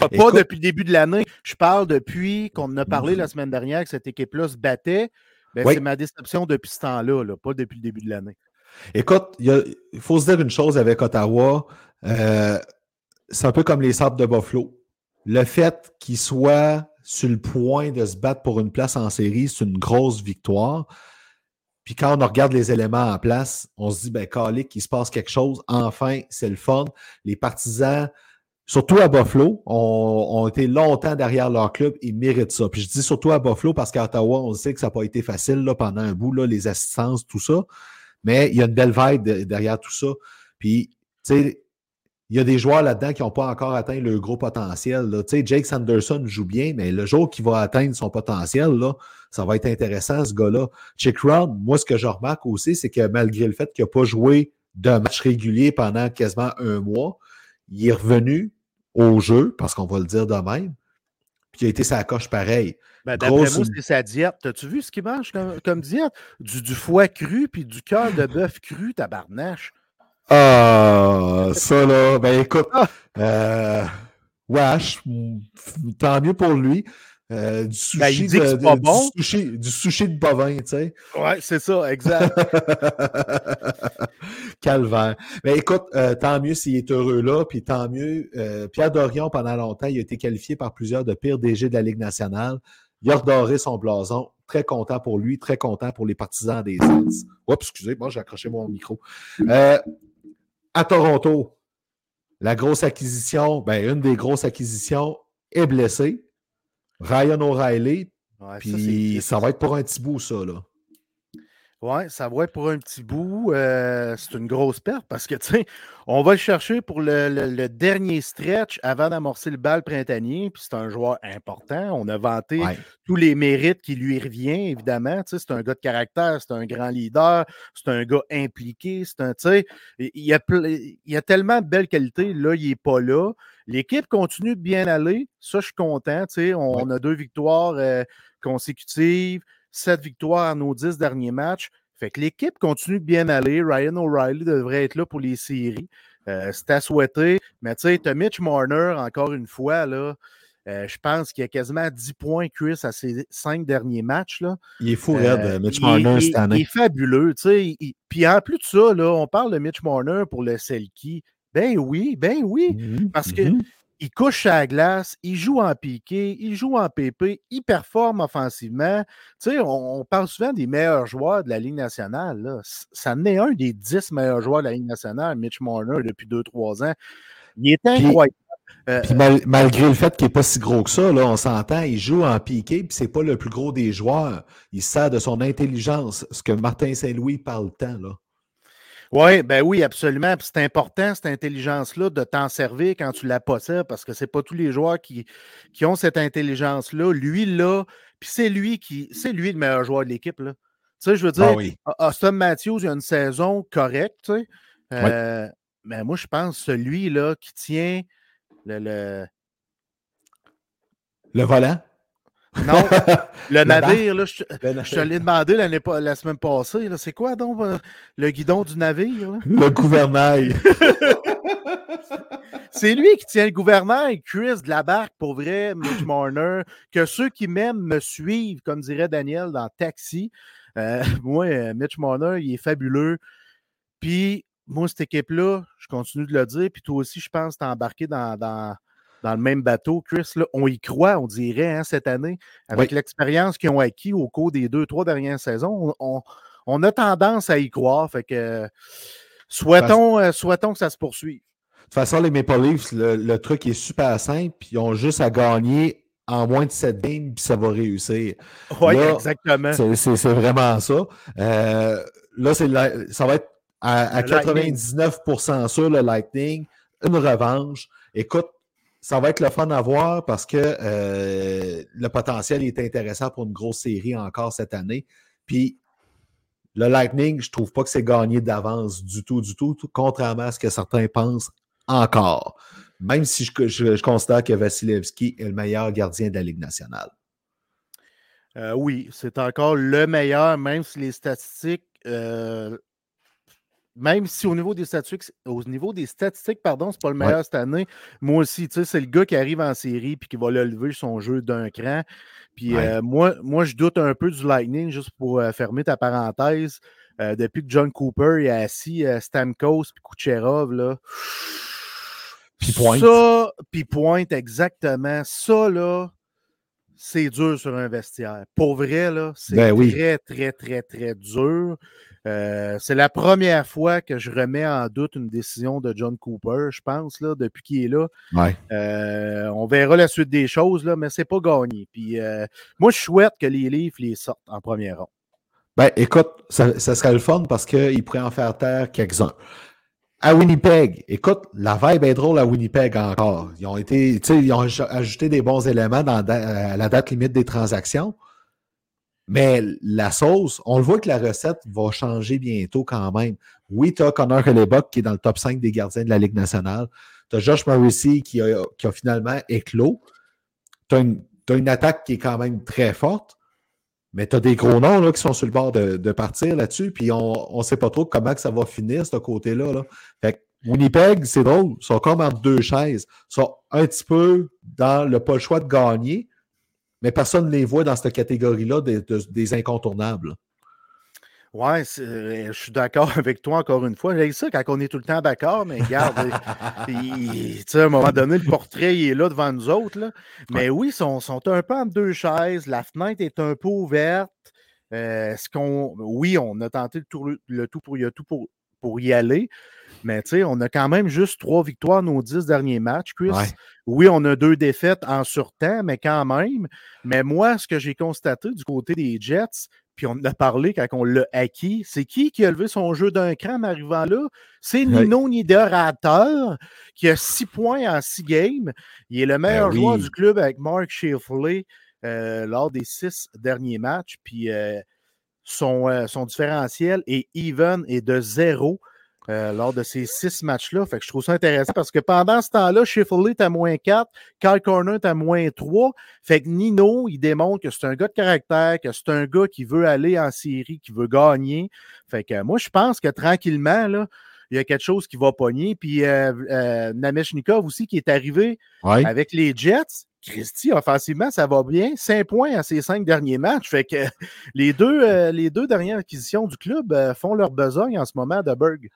Pas, depuis le début de l'année. Je parle depuis qu'on en a parlé la semaine dernière que cette équipe-là se battait. Ben, c'est ma déception depuis ce temps-là, pas depuis le début de l'année. Écoute, il faut se dire une chose avec Ottawa. Euh, c'est un peu comme les sables de Buffalo. Le fait qu'ils soient sur le point de se battre pour une place en série, c'est une grosse victoire. Puis quand on regarde les éléments en place, on se dit, ben, Calic, il se passe quelque chose. Enfin, c'est le fun. Les partisans surtout à Buffalo, ont, été longtemps derrière leur club. Ils méritent ça. Puis je dis surtout à Buffalo parce qu'à Ottawa, on sait que ça n'a pas été facile là, pendant un bout, là, les assistances, tout ça. Mais il y a une belle vibe derrière tout ça. Puis, tu sais, il y a des joueurs là-dedans qui n'ont pas encore atteint le gros potentiel. Tu sais, Jake Sanderson joue bien, mais le jour qu'il va atteindre son potentiel, là, ça va être intéressant, ce gars-là. Chick Round, moi, ce que je remarque aussi, c'est que malgré le fait qu'il n'a pas joué d'un match régulier pendant quasiment un mois, il est revenu, au jeu, parce qu'on va le dire de même, puis il a été sa coche pareil. Ben, D'après moi, c'est sa diète. As-tu vu ce qu'il mange comme, diète? Du, foie cru puis du cœur de bœuf cru, tabarnache. Ah, ça là, ben écoute, ah! euh, wesh, tant mieux pour lui. Euh, du ben, sushi, de, pas bon. du, sushi, du sushi de bovin, tu sais. Ouais, c'est ça, exact. Calvaire. Mais ben, écoute, euh, tant mieux s'il est heureux là, puis tant mieux. Euh, Pierre Dorion, pendant longtemps, il a été qualifié par plusieurs de pires DG de la Ligue nationale. Il a redoré son blason. Très content pour lui, très content pour les partisans des Sens. Oups, excusez, moi j'ai accroché mon micro. Euh, à Toronto, la grosse acquisition, ben, une des grosses acquisitions est blessée. Ryan O'Reilly. puis ça, ça va être pour un petit bout, ça, là. Oui, ça va être pour un petit bout. Euh, c'est une grosse perte parce que, tu sais, on va le chercher pour le, dernier stretch avant d'amorcer le bal printanier. Puis c'est un joueur important. On a vanté tous les mérites qui lui reviennent, évidemment. Tu sais, c'est un gars de caractère, c'est un grand leader, c'est un gars impliqué. C'est un, tu sais, il y, a, il y a tellement de belles qualités. Là, il n'est pas là. L'équipe continue de bien aller. Ça, je suis content. On, a deux victoires euh, consécutives. 7 victoires à nos 10 derniers matchs. Fait que l'équipe continue de bien aller. Ryan O'Reilly devrait être là pour les séries. Euh, c'est à souhaiter. Mais tu sais, tu Mitch Marner, encore une fois, là. Euh, je pense qu'il y a quasiment 10 points, Chris, à ses cinq derniers matchs. Là. Il est fou, euh, Mitch Marner, cette année. Il est fabuleux. sais. Puis en plus de ça, là, on parle de Mitch Marner pour le Selkie. Ben oui, ben oui. Mm-hmm, parce que mm-hmm il couche à la glace, il joue en piqué, il joue en PP, il performe offensivement. Tu sais, on, parle souvent des meilleurs joueurs de la Ligue nationale. Là. Ça en est un des dix meilleurs joueurs de la Ligue nationale, Mitch Marner, depuis deux, trois ans. Il est incroyable. Euh, malgré le fait qu'il n'est pas si gros que ça, là, on s'entend, il joue en piqué, puis c'est pas le plus gros des joueurs. Il sert de son intelligence, ce que Martin Saint-Louis parle tant. Là. Oui, ben oui, absolument. c'est important, cette intelligence-là, de t'en servir quand tu la possèdes, parce que c'est pas tous les joueurs qui, qui ont cette intelligence-là. Lui, là, puis c'est lui qui. C'est lui le meilleur joueur de l'équipe. Là. Tu sais, je veux dire, ah Austin Matthews, il a une saison correcte, tu sais. Euh, mais moi, je pense celui-là qui tient le, le. Le volant? Non, le, navire, là, je, te l'ai demandé la semaine passée. C'est quoi donc euh, le guidon du navire? Le gouvernail. C'est lui qui tient le gouvernail, Chris de la barque, pour vrai, Mitch Marner. Que ceux qui m'aiment me suivent, comme dirait Daniel dans Taxi. Euh, moi, euh, Mitch Marner, il est fabuleux. Puis, moi, cette équipe-là, je continue de le dire, puis toi aussi, je pense, t'es embarqué dans, dans dans le même bateau. Chris, là, on y croit, on dirait, hein, cette année, avec l'expérience qu'ils ont acquis au cours des deux, trois dernières saisons. On, a tendance à y croire. Fait que souhaitons, euh, souhaitons que ça se poursuive. De toute façon, les Maple Leafs, le, truc est super simple. Ils ont juste à gagner en moins de 7 games, puis ça va réussir. Oui, exactement. C'est vraiment ça. Euh, là, ça va être à, 99% sûr le Lightning. Une revanche. Écoute, ça va être le fun à voir parce que euh, le potentiel est intéressant pour une grosse série encore cette année. Puis le Lightning, je ne trouve pas que c'est gagné d'avance du tout, du tout, contrairement à ce que certains pensent encore. Même si je, considère que Vasilevski est le meilleur gardien de la Ligue nationale. Euh, oui, c'est encore le meilleur, même si les statistiques euh, même si au niveau des statistiques, au niveau des statistiques, pardon, c'est pas le meilleur cette année, moi aussi, tu sais, c'est le gars qui arrive en série puis qui va lever son jeu d'un cran. Puis euh, moi, moi, je doute un peu du Lightning, juste pour euh, fermer ta parenthèse. Euh, depuis que John Cooper est assis, Stamkos puis Kucherov, là. Puis pointe. Ça, puis pointe, exactement. Ça, là, c'est dur sur un vestiaire. Pour vrai, là, c'est ben très, très, très, très dur. Euh, c'est la première fois que je remets en doute une décision de John Cooper, je pense, là, depuis qu'il est là. Euh, on verra la suite des choses, là, mais c'est pas gagné. Puis euh, moi, je souhaite que les livres les sortent en première ronde. Ben, écoute, ça, serait le fun parce qu'il pourrait en faire taire quelques-uns. À Winnipeg, écoute, la vibe est drôle à Winnipeg encore. Ils ont été, ils ont ajouté des bons éléments dans, à la date limite des transactions. Mais la sauce, on le voit que la recette va changer bientôt quand même. Oui, tu as Connor Hellebuck qui est dans le top 5 des gardiens de la Ligue nationale. Tu as Josh Morrissey qui a, qui a finalement éclos. Tu as, une attaque qui est quand même très forte. Mais tu as des gros noms là, qui sont sur le bord de, partir là-dessus. Puis on ne sait pas trop comment que ça va finir, ce côté-là. Là. Fait que Winnipeg, c'est drôle. Ils sont comme entre deux chaises. Ils sont un petit peu dans le pas le choix de gagner mais personne ne les voit dans cette catégorie-là des, incontournables. Ouais, je suis d'accord avec toi encore une fois. J'ai ça quand on est tout le temps d'accord, mais regarde, à un moment donné, le portrait il est là devant nous autres. Là. Mais oui, ils sont, sont, un peu en deux chaises. La fenêtre est un peu ouverte. Euh, ce qu'on, oui, on a tenté le, le tout pour, y, tout pour, pour y aller. Mais tu sais, on a quand même juste trois victoires nos dix derniers matchs, Chris. Oui, on a deux défaites en surtemps, mais quand même. Mais moi, ce que j'ai constaté du côté des Jets, puis on en a parlé quand on l'a acquis. C'est qui qui a levé son jeu d'un cran en arrivant là? C'est Nino Niederrater qui a six points en six games. Il est le ben meilleur joueur du club avec Mark Shifley euh, lors des six derniers matchs. Puis euh, son, euh, son différentiel est even et de zéro. Euh, lors de ces six matchs-là. Fait que je trouve ça intéressant parce que pendant ce temps-là, Shifley est à moins 4, Kyle Corner est à moins 3. Fait que Nino, il démontre que c'est un gars de caractère, que c'est un gars qui veut aller en série, qui veut gagner. Fait que moi, je pense que tranquillement, là, il y a quelque chose qui va pogner. Puis euh, euh Nameshnikov aussi qui est arrivé avec les Jets. Christy, offensivement, ça va bien. Cinq points à ses cinq derniers matchs. Fait que les deux, euh, les deux dernières acquisitions du club font leur besogne en ce moment de Berg.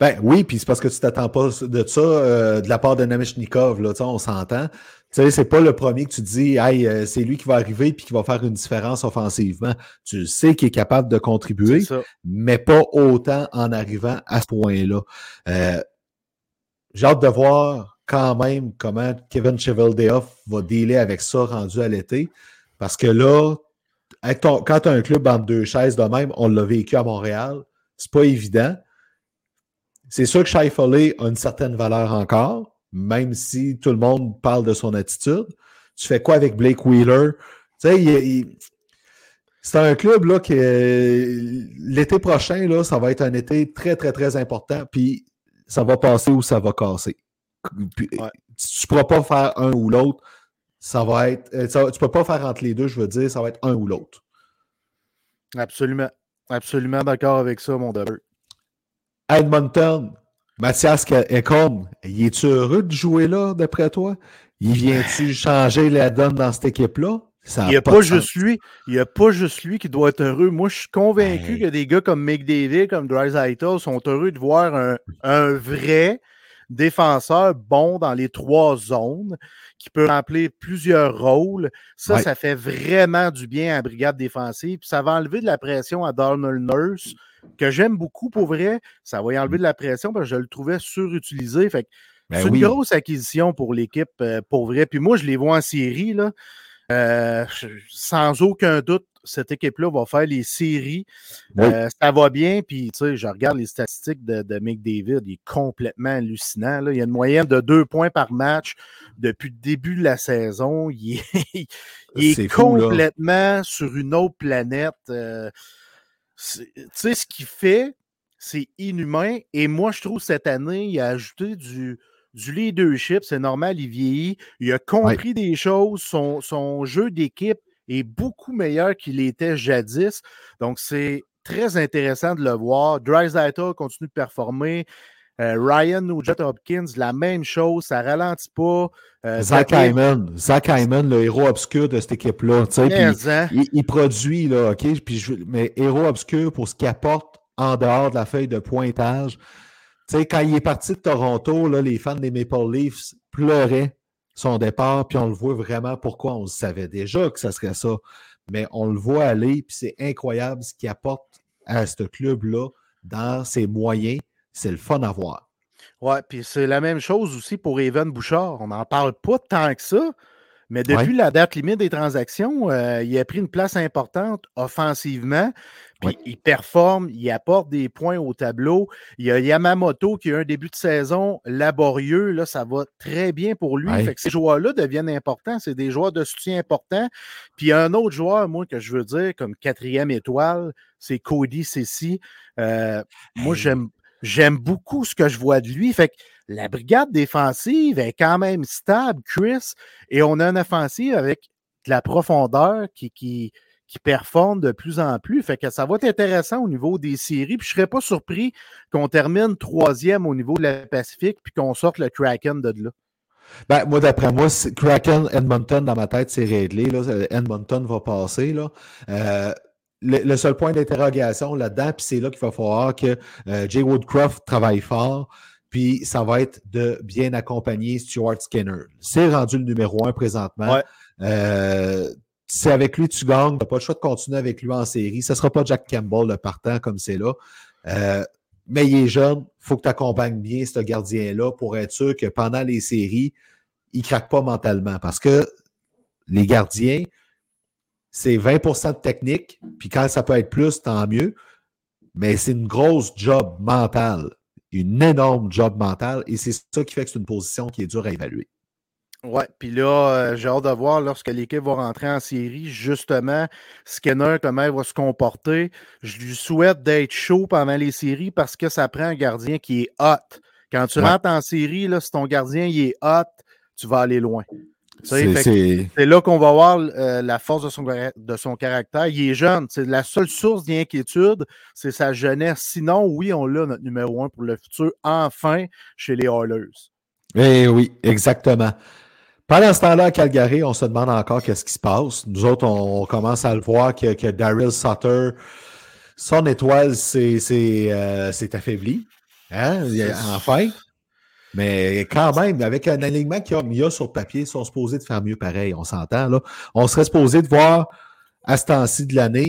Ben oui, puis c'est parce que tu t'attends pas de ça euh, de la part de Nameshnikov, là, on s'entend. Tu sais, c'est pas le premier que tu dis, hey, euh, c'est lui qui va arriver puis qui va faire une différence offensivement. Tu sais qu'il est capable de contribuer, mais pas autant en arrivant à ce point-là. Euh, j'ai hâte de voir quand même comment Kevin Cheveldayoff va dealer avec ça rendu à l'été. Parce que là, quand tu as un club en deux chaises de même, on l'a vécu à Montréal, c'est pas évident. C'est sûr que Shai a une certaine valeur encore, même si tout le monde parle de son attitude. Tu fais quoi avec Blake Wheeler? Tu sais, c'est un club là, qui l'été prochain, là, ça va être un été très, très, très important. Puis ça va passer ou ça va casser. Tu ne pourras pas faire un ou l'autre. Ça va être. Euh, tu ne peux pas faire entre les deux, je veux dire, ça va être un ou l'autre. Absolument. Absolument d'accord avec ça, mon Edmonton, Mathias Ekholm, il est-tu heureux de jouer là, d'après toi? Il vient-tu changer la donne dans cette équipe-là? il n'y a pas, juste lui. Il n'y a pas juste lui qui doit être heureux. Moi, je suis convaincu que des gars comme McDavid, comme Dreisaitl sont heureux de voir un, un, vrai défenseur bon dans les trois zones qui peut remplir plusieurs rôles. Ça, ça fait vraiment du bien à la brigade défensive. Puis ça va enlever de la pression à Darnell Nurse que j'aime beaucoup pour vrai. Ça va y enlever mmh. de la pression parce que je le trouvais surutilisé. Fait ben c'est une grosse acquisition pour l'équipe, euh, pour vrai. Puis moi, je les vois en série, là. Euh, sans aucun doute, cette équipe-là va faire les séries. Euh, ça va bien. Puis, tu sais, je regarde les statistiques de, de McDavid. Il est complètement hallucinant. Là. Il a une moyenne de deux points par match depuis le début de la saison. Il est, complètement sur une autre planète tu sais, ce qu'il fait, c'est inhumain. Et moi, je trouve cette année, il a ajouté du, du leadership. C'est normal, il vieillit. Il a compris des choses. Son, son jeu d'équipe est beaucoup meilleur qu'il était jadis. Donc, c'est très intéressant de le voir. Dreisaitl continue de performer. Euh, Ryan Nugent Hopkins, la même chose, ça ralentit pas. Euh, Zach Hyman, Zach Hyman, le héros obscur de cette équipe-là. Hein? Il, produit, là, OK? Puis mais héros obscur pour ce qu'il apporte en dehors de la feuille de pointage. Tu sais, quand il est parti de Toronto, les fans des Maple Leafs pleuraient son départ, puis on le voit vraiment pourquoi. On savait déjà que ça serait ça. Mais on le voit aller, puis c'est incroyable ce qu'il apporte à ce club-là dans ses moyens c'est le fun à voir. Ouais, puis c'est la même chose aussi pour Evan Bouchard. On n'en parle pas tant que ça, mais depuis la date limite des transactions, euh, il a pris une place importante offensivement. Puis il performe, il apporte des points au tableau. Il y a Yamamoto qui a un début de saison laborieux. Là, ça va très bien pour lui. Fait que ces joueurs-là deviennent importants. C'est des joueurs de soutien importants. Puis il y a un autre joueur, moi, que je veux dire, comme quatrième étoile, c'est Cody Ceci. Euh, moi, j'aime J'aime beaucoup ce que je vois de lui. Fait que la brigade défensive est quand même stable, Chris, et on a une offensive avec de la profondeur qui, qui, qui performe de plus en plus. Fait que ça va être intéressant au niveau des séries. Puis je ne serais pas surpris qu'on termine troisième au niveau de la Pacifique puis qu'on sorte le Kraken de là. Ben, moi, d'après moi, Kraken, Edmonton, dans ma tête, c'est réglé. Là. Edmonton va passer. Là. Euh, le, seul point d'interrogation là-dedans, puis c'est là, qu'il va falloir que euh, Jay Woodcroft travaille fort, puis ça va être de bien accompagner Stuart Skinner. C'est rendu le numéro un présentement. Euh, si avec lui tu gagnes, tu n'as pas le choix de continuer avec lui en série. Ce ne sera pas Jack Campbell le partant comme c'est là. Euh, mais il est jeune, il faut que tu accompagnes bien ce gardien-là pour être sûr que pendant les séries, il ne craque pas mentalement. Parce que les gardiens, c'est 20% de technique, puis quand ça peut être plus, tant mieux. Mais c'est une grosse job mentale, une énorme job mentale, et c'est ça qui fait que c'est une position qui est dure à évaluer. Ouais, puis là, euh, j'ai hâte de voir lorsque l'équipe va rentrer en série, justement, Skinner, comment il va se comporter. Je lui souhaite d'être chaud pendant les séries parce que ça prend un gardien qui est hot. Quand tu rentres en série, là, si ton gardien il est hot, tu vas aller loin. C'est là qu'on va voir euh, la force de son, de son caractère. Il est jeune. C'est la seule source d'inquiétude, c'est sa jeunesse. Sinon, oui, on l'a, notre numéro un pour le futur, enfin, chez les Oilers. Eh oui, exactement. Pendant ce temps-là, à Calgary, on se demande encore qu'est-ce qui se passe. Nous autres, on, commence à le voir que, que Daryl Sutter, son étoile s'est euh, affaibli. Hein? Enfin. Mais quand même, avec un alignement qu'il y, a sur le papier, ils sont supposés de faire mieux pareil, on s'entend. là. On serait supposé de voir à ce temps-ci de l'année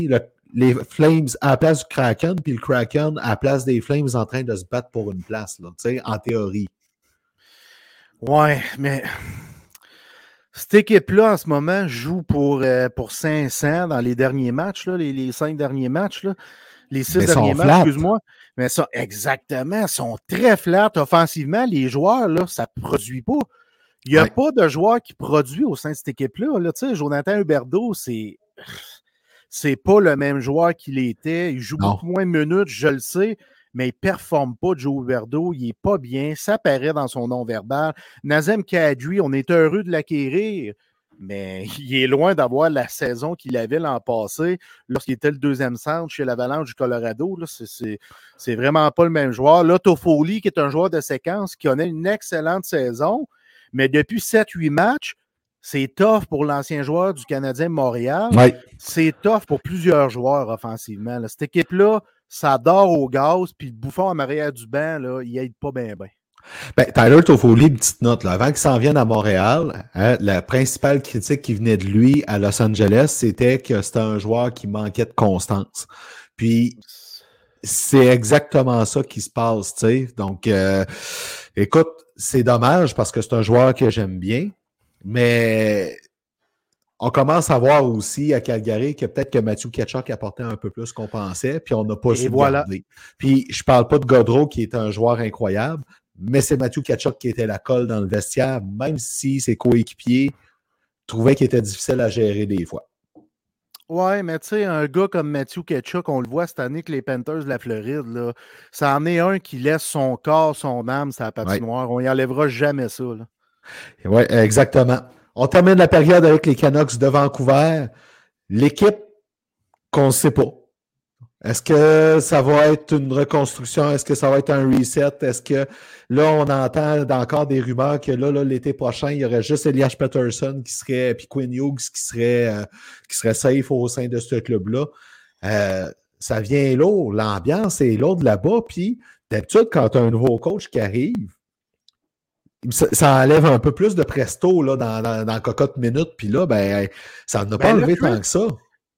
les Flames à la place du Kraken, puis le Kraken à la place des Flames en train de se battre pour une place, là, en théorie. Ouais, mais cette équipe-là, en ce moment, joue pour, euh, pour 500 dans les derniers matchs, là, les, les, cinq derniers matchs. Là. Les six derniers matchs, excuse-moi. Mais ça, exactement, sont très flats offensivement. Les joueurs, là, ça ne produit pas. Il n'y a pas de joueur qui produit au sein de cette équipe-là. Là. Jonathan Huberdeau, c'est. C'est pas le même joueur qu'il était. Il joue beaucoup moins de minutes, je le sais, mais il ne performe pas, Joe Huberdeau. Il n'est pas bien. Ça paraît dans son nom verbal. Nazem Kadri, on est heureux de l'acquérir mais il est loin d'avoir la saison qu'il avait l'an passé lorsqu'il était le deuxième centre chez l'Avalanche du Colorado. C'est vraiment pas le même joueur. Là, Toffoli, qui est un joueur de séquence, qui connaît une excellente saison, mais depuis 7-8 matchs, c'est tough pour l'ancien joueur du Canadien Montréal. C'est tough pour plusieurs joueurs offensivement. Cette équipe-là, ça dort au gaz, puis le bouffon en arrière du banc, là, il aide pas bien, bien. Ben, Tyler Toffoli, une petite note. Là. Avant qu'il s'en vienne à Montréal, hein, la principale critique qui venait de lui à Los Angeles, c'était que c'était un joueur qui manquait de constance. Puis, c'est exactement ça qui se passe. sais. Donc, euh, écoute, c'est dommage parce que c'est un joueur que j'aime bien, mais on commence à voir aussi à Calgary que peut-être que Mathieu Ketchuk apportait un peu plus qu'on pensait, puis on n'a pas su voilà. Puis je parle pas de Godreau qui est un joueur incroyable, mais c'est Mathieu Kachuk qui était la colle dans le vestiaire, même si ses coéquipiers trouvaient qu'il était difficile à gérer des fois. Ouais, mais tu sais, un gars comme Matthew Ketchuk, on le voit cette année que les Panthers de la Floride, là, ça en est un qui laisse son corps, son âme, sa patinoire. On n'y enlèvera jamais ça. Oui, exactement. On termine la période avec les Canucks de Vancouver. L'équipe qu'on ne sait pas. Est-ce que ça va être une reconstruction? Est-ce que ça va être un reset? Est-ce que là, on entend encore des rumeurs que là, l'été prochain, il y aurait juste Elias Peterson qui serait, puis Quinn Hughes qui serait, euh, qui serait safe au sein de ce club-là. Euh, ça vient lourd. L'ambiance est lourde là-bas. Puis d'habitude, quand tu as un nouveau coach qui arrive, ça, enlève un peu plus de presto là, dans, dans, dans cocotte minute. Puis là, ben, ça n'a pas ben enlevé tant que ça.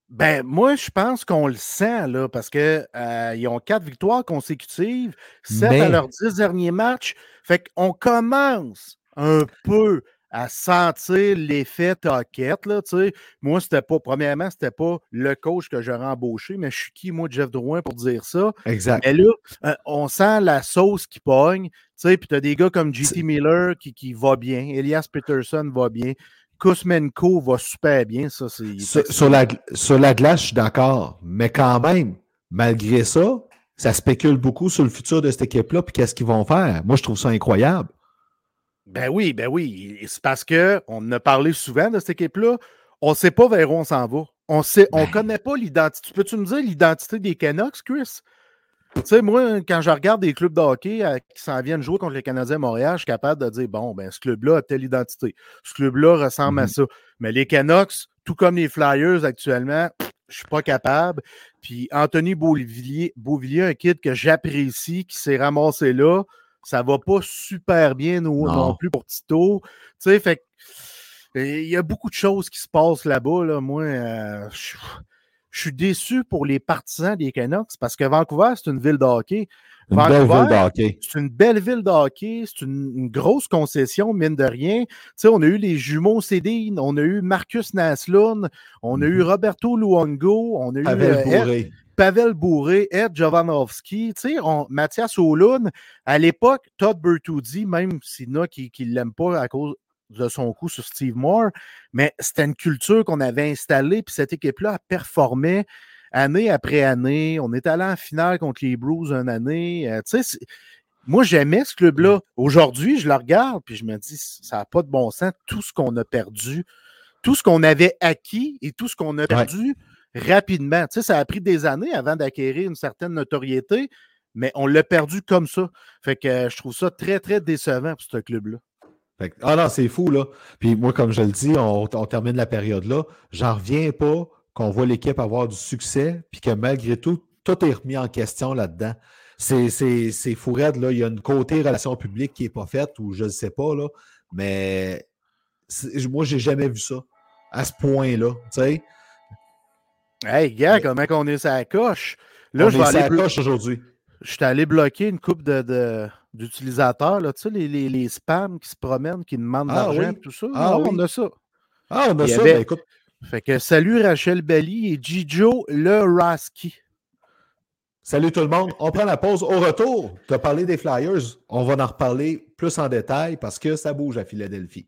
Ben, moi, je pense qu'on le sent, là, parce qu'ils euh, ont quatre victoires consécutives, sept à leurs dix derniers matchs. Fait qu'on commence un peu à sentir l'effet toquette, là, tu sais. Moi, c'était pas, premièrement, c'était pas le coach que j'aurais embauché, mais je suis qui, moi, Jeff Drouin, pour dire ça. Exact. Mais là, euh, on sent la sauce qui pogne, tu sais, puis t'as des gars comme JT Miller qui, qui va bien, Elias Peterson va bien. Kuzmenko va super bien, ça. Sur, la, sur la glace, je suis d'accord. Mais quand même, malgré ça, ça spécule beaucoup sur le futur de cette équipe-là, puis qu'est-ce qu'ils vont faire. Moi, je trouve ça incroyable. Ben oui, ben oui. C'est parce qu'on a parlé souvent de cette équipe-là. On ne sait pas vers où on s'en va. On ne on ben. connaît pas l'identité. Peux-tu me dire l'identité des Canucks, Chris? Tu sais, moi, quand je regarde des clubs de hockey euh, qui s'en viennent jouer contre les Canadiens à Montréal, je suis capable de dire bon, ben, ce club-là a telle identité. Ce club-là ressemble à mm-hmm. ça. Mais les Canucks, tout comme les Flyers actuellement, je suis pas capable. Puis Anthony Beauvillier, Beauvillier un kid que j'apprécie, qui s'est ramassé là, ça va pas super bien non, non plus pour Tito. Tu sais, fait il y a beaucoup de choses qui se passent là-bas. Là. Moi, euh, je, suis déçu pour les partisans des Canucks parce que Vancouver, c'est une ville de hockey. Une belle ville de hockey. C'est une belle ville de hockey. C'est une, grosse concession, mine de rien. Tu sais, on a eu les jumeaux Cédine, on a eu Marcus Naslund, on a eu mm-hmm. Roberto Luongo, on a eu Pavel euh, Bourré. Pavel Bourré, Ed Jovanovski, tu sais, Mathias O'Loon. À l'époque, Todd Bertuzzi, même s'il y en a qui ne l'aiment pas à cause de son coup sur Steve Moore, mais c'était une culture qu'on avait installée, puis cette équipe-là performait année après année. On est allé en finale contre les Blues une année. Euh, moi, j'aimais ce club-là. Aujourd'hui, je le regarde, puis je me dis, ça n'a pas de bon sens, tout ce qu'on a perdu, tout ce qu'on avait acquis et tout ce qu'on a perdu rapidement. Ça a pris des années avant d'acquérir une certaine notoriété, mais on l'a perdu comme ça. Fait que euh, je trouve ça très, très décevant pour ce club-là ah non, c'est fou, là. Puis moi, comme je le dis, on, termine la période là. J'en reviens pas qu'on voit l'équipe avoir du succès, puis que malgré tout, tout est remis en question là-dedans. C'est, c'est, fou raide, là. Il y a une côté relation publique qui n'est pas faite, ou je ne sais pas, là. Mais moi, j'ai jamais vu ça à ce point-là. Tu sais. Hey, gars, comment on est sa coche? Là, on je vais aller. aujourd'hui. Je suis allé bloquer une coupe de d'utilisateurs, tu sais, les, les, les, spams qui se promènent, qui demandent de ah l'argent tout ça. Ah, oui. on a ça. Ah, on a ça, ben, écoute. Fait que salut Rachel Bali et Gijo Le Raski. Salut tout le monde. On prend la pause. Au retour, tu as parlé des Flyers. On va en reparler plus en détail parce que ça bouge à Philadelphie.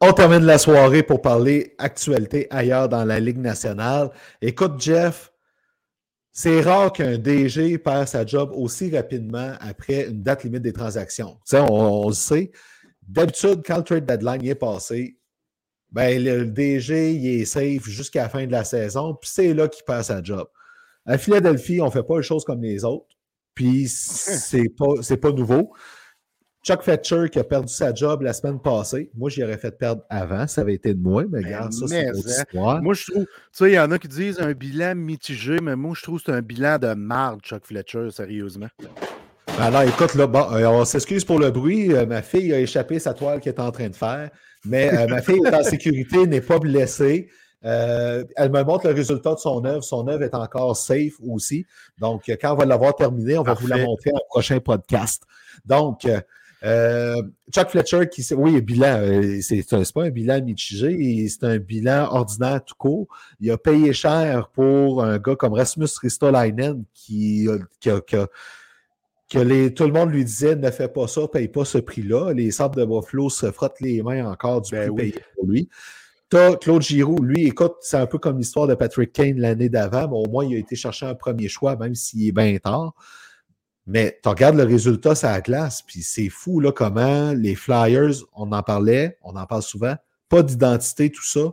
On termine la soirée pour parler actualité ailleurs dans la Ligue nationale. Écoute, Jeff, c'est rare qu'un DG perd sa job aussi rapidement après une date limite des transactions. Tu on, le sait. D'habitude, quand le trade deadline est passé, ben, le DG il est safe jusqu'à la fin de la saison, puis c'est là qu'il perd sa job. À Philadelphie, on ne fait pas les choses comme les autres, puis c'est pas, pas nouveau. Chuck Fetcher qui a perdu sa job la semaine passée. Moi, j'y aurais fait perdre avant. Ça avait été de moi, mais regarde, ça, c'est une autre hein, histoire. Moi, je trouve, tu sais, il y en a qui disent un bilan mitigé, mais moi, je trouve que c'est un bilan de marde, Chuck Fletcher, sérieusement. Alors, écoute, là, bon, euh, on s'excuse pour le bruit. Euh, ma fille a échappé sa toile qu'elle est en train de faire, mais euh, ma fille est en sécurité, n'est pas blessée. elle me montre le résultat de son œuvre. Son œuvre est encore safe aussi. Donc, quand on va l'avoir terminée, on va vous la montrer le prochain podcast. Donc, euh, Chuck Fletcher, qui oui, bilan, euh, c'est pas un bilan mitigé, c'est un bilan ordinaire tout court. Il a payé cher pour un gars comme Rasmus Ristolainen qui, qui, que les, tout le monde lui disait ne fais pas ça, paye pas ce prix-là. Les sables de Buffalo se frottent les mains encore du ben prix payé pour lui. T'as Claude Giroux, lui, écoute, c'est un peu comme l'histoire de Patrick Kane l'année d'avant, mais au moins il a été chercher un premier choix, même s'il est bien tard. Mais tu regardes le résultat sur la puis c'est fou là, comment les Flyers, on en parlait, on en parle souvent, pas d'identité, tout ça.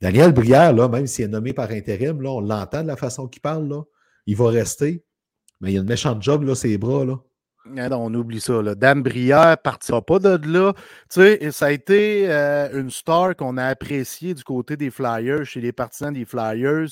Daniel Brière, là, même s'il est nommé par intérim, là, on l'entend de la façon qu'il parle, là. il va rester. Mais il y a une méchante job, là, ses bras. Là. Ah on oublie ça. Là. Dan Brière partira pas de là. Tu sais, ça a été euh, une star qu'on a appréciée du côté des Flyers, chez les partisans des Flyers.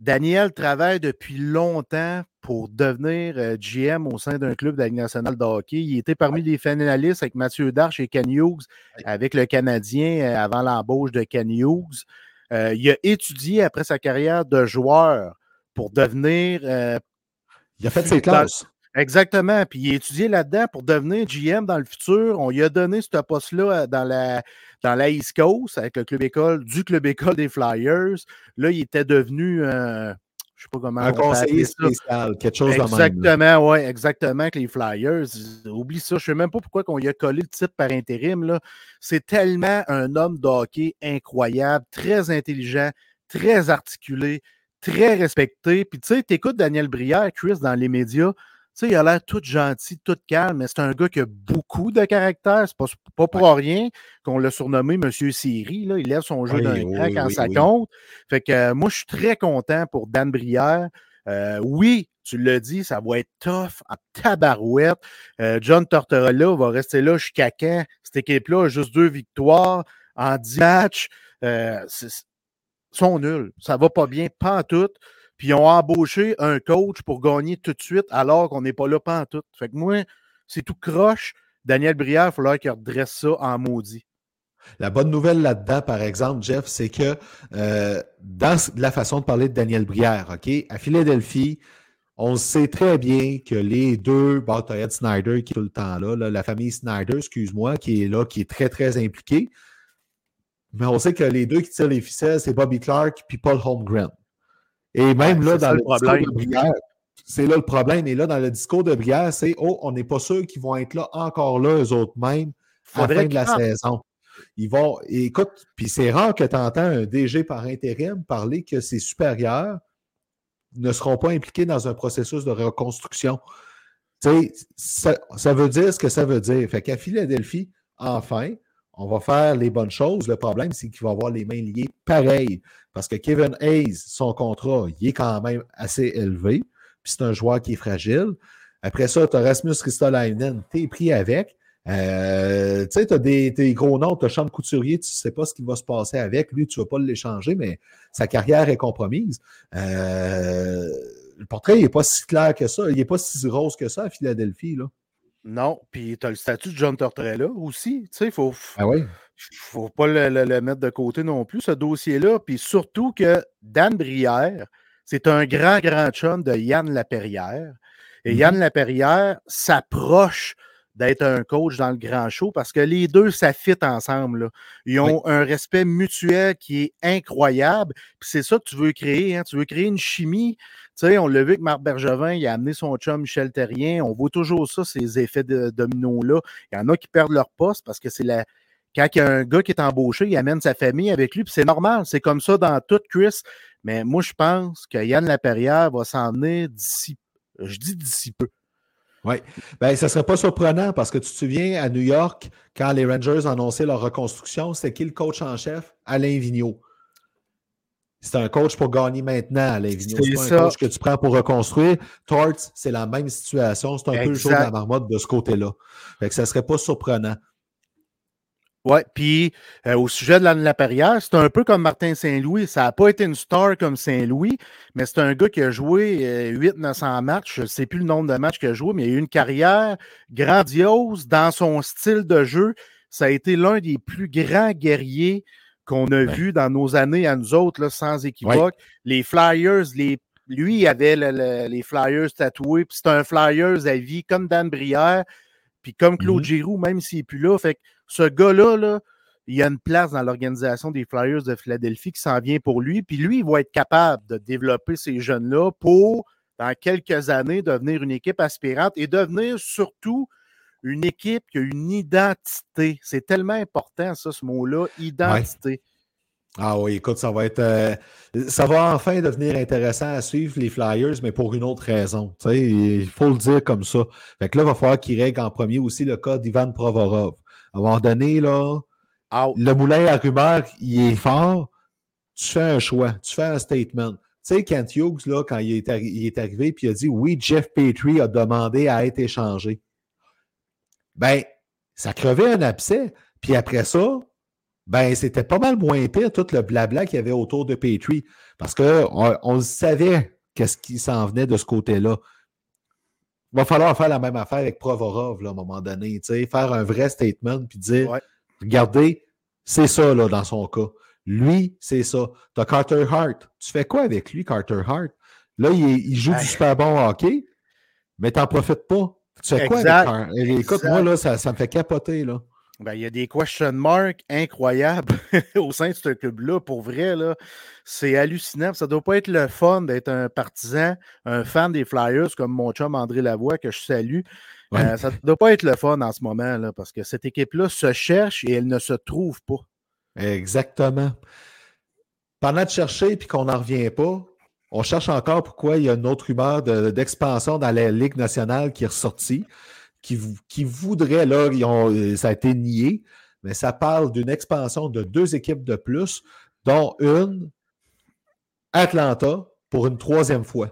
Daniel travaille depuis longtemps pour devenir euh, GM au sein d'un club de la Ligue nationale de hockey. Il était parmi les finalistes avec Mathieu Darche et Ken Hughes, avec le Canadien euh, avant l'embauche de Ken Hughes. Euh, il a étudié après sa carrière de joueur pour devenir. il a fait ses classes. Exactement. Puis il a étudié là-dedans pour devenir GM dans le futur. On lui a donné ce poste-là dans la dans la East Coast avec le club école du club école des Flyers. Là, il était devenu, euh, Je sais pas comment un conseiller spécial, quelque chose Exactement, oui, exactement, avec les Flyers. Oublie ça, je ne sais même pas pourquoi on y a collé le titre par intérim. C'est tellement un homme de hockey incroyable, très intelligent, très articulé, très respecté. Puis tu sais, tu écoutes Daniel Brière, Chris, dans les médias, sais, il a l'air tout gentil, tout calme, mais c'est un gars qui a beaucoup de caractère. C'est pas, pas pour rien qu'on l'a surnommé Monsieur Siri. Là. Il lève son jeu d'un cran quand ça compte. Fait que euh, moi, je suis très content pour Dan Brière. Euh, oui, tu l'as dit, ça va être tough en tabarouette. Euh, John Tortorella va rester là jusqu'à quand? Cette équipe-là a juste deux victoires en dix matchs. Ils sont nuls. Ça va pas bien, pas tout puis ils ont embauché un coach pour gagner tout de suite alors qu'on n'est pas là en tout. Fait que moi, c'est tout croche. Daniel Brière, il falloir qu'il redresse ça en maudit. La bonne nouvelle là-dedans, par exemple, Jeff, c'est que euh, dans la façon de parler de Daniel Brière, OK, à Philadelphie, on sait très bien que les deux, bon, Snyder qui est tout le temps là, la famille Snyder, excuse-moi, qui est là, qui est très, très impliquée. Mais on sait que les deux qui tirent les ficelles, c'est Bobby Clark puis Paul Holmgren. Et même là, dans le, discours de Brière, c'est là le problème. Et là, dans le discours de Brière, c'est Oh, on n'est pas sûr qu'ils vont être là encore là, eux autres mêmes, à la fin de la saison. Ils vont. écoute, puis c'est rare que tu entends un DG par intérim parler que ses supérieurs ne seront pas impliqués dans un processus de reconstruction. Tu sais, ça, veut dire ce que ça veut dire. Fait qu'à Philadelphie, enfin, on va faire les bonnes choses. Le problème, c'est qu'il va avoir les mains liées pareil. Parce que Kevin Hayes, son contrat, il est quand même assez élevé. Puis c'est un joueur qui est fragile. Après ça, tu as Rasmus Ristolainen, tu es pris avec. Euh, tu sais, tu as des, gros noms, tu as Sean Couturier, tu ne sais pas ce qui va se passer avec. Lui, tu ne vas pas l'échanger, mais sa carrière est compromise. Euh, le portrait, n'est pas si clair que ça. Il n'est pas si rose que ça à Philadelphie. Là. Non, puis tu as le statut de John Tortorella aussi. Tu sais, il faut. Ah oui? faut pas le, mettre de côté non plus, ce dossier-là. Puis surtout que Dan Brière, c'est un grand, grand chum de Yann Laperrière. Et Yann mm-hmm. Laperrière s'approche d'être un coach dans le grand show parce que les deux s'affitent ensemble. Ils ont un respect mutuel qui est incroyable. Puis c'est ça que tu veux créer. Hein. Tu veux créer une chimie. Tu sais, on l'a vu que Marc Bergevin, il a amené son chum Michel Terrien. On voit toujours ça, ces effets de domino-là. Il y en a qui perdent leur poste parce que c'est la, quand il y a un gars qui est embauché, il amène sa famille avec lui, puis c'est normal, c'est comme ça dans tout, Chris. Mais moi, je pense que Yann Laperrière va s'emmener d'ici, je dis d'ici peu. Oui. Bien, ça ne serait pas surprenant parce que tu te souviens, à New York, quand les Rangers annonçaient leur reconstruction, c'était qui le coach en chef? Alain Vigneault. C'est un coach pour gagner maintenant, Alain Vigneault. C'est pas un coach que tu prends pour reconstruire. Torts, c'est la même situation. C'est un peu le jour de la marmotte de ce côté-là. Fait que ça ne serait pas surprenant. Oui, puis euh, au sujet de la Perrière, c'est un peu comme Martin Saint-Louis. Ça n'a pas été une star comme Saint-Louis, mais c'est un gars qui a joué 800-900 euh, matchs. Je ne sais plus le nombre de matchs qu'il a joué, mais il a eu une carrière grandiose dans son style de jeu. Ça a été l'un des plus grands guerriers qu'on a vu dans nos années à nous autres, là, sans équivoque. Les Flyers, les, lui, il avait les Flyers tatoués, puis c'est un Flyers à vie, comme Dan Brière, puis comme Claude mm-hmm. Giroux, même s'il n'est plus là. Fait que ce gars-là, là, il a une place dans l'organisation des Flyers de Philadelphie qui s'en vient pour lui. Puis lui, il va être capable de développer ces jeunes-là pour, dans quelques années, devenir une équipe aspirante et devenir surtout une équipe qui a une identité. C'est tellement important, ça, ce mot-là, identité. Ah oui, écoute, ça va être. Euh, ça va enfin devenir intéressant à suivre les Flyers, mais pour une autre raison. il faut le dire comme ça. Fait que là, il va falloir qu'il règle en premier aussi le cas d'Ivan Provorov. À un moment donné, là, le moulin à rumeur, il est fort. Tu fais un choix, tu fais un statement. Tu sais, Kent Hughes, là, quand il est, il est arrivé, puis il a dit Oui, Jeff Petrie a demandé à être échangé. Ben, ça crevait un abcès. Puis après ça, ben, c'était pas mal moins pire tout le blabla qu'il y avait autour de Petrie. Parce qu'on on savait qu'est-ce qui s'en venait de ce côté-là. Il va falloir faire la même affaire avec Provorov à un moment donné. Faire un vrai statement puis dire regardez, c'est ça là, dans son cas. Lui, c'est ça. Tu as Carter Hart. Tu fais quoi avec lui, Carter Hart? Là, il, joue du super bon hockey, mais tu n'en profites pas. Tu fais quoi avec Écoute, moi, là, ça, ça, me fait capoter. Là. Ben, il y a des question marks incroyables au sein de ce club-là. Pour vrai, là, c'est hallucinant. Ça ne doit pas être le fun d'être un partisan, un fan des Flyers comme mon chum André Lavoie, que je salue. Euh, ça ne doit pas être le fun en ce moment, là, parce que cette équipe-là se cherche et elle ne se trouve pas. Exactement. Pendant de chercher et qu'on n'en revient pas, on cherche encore pourquoi il y a une autre rumeur d'expansion dans la Ligue nationale qui est ressortie qui, qui voudraient, là, ont, ça a été nié, mais ça parle d'une expansion de deux équipes de plus, dont une, Atlanta, pour une troisième fois.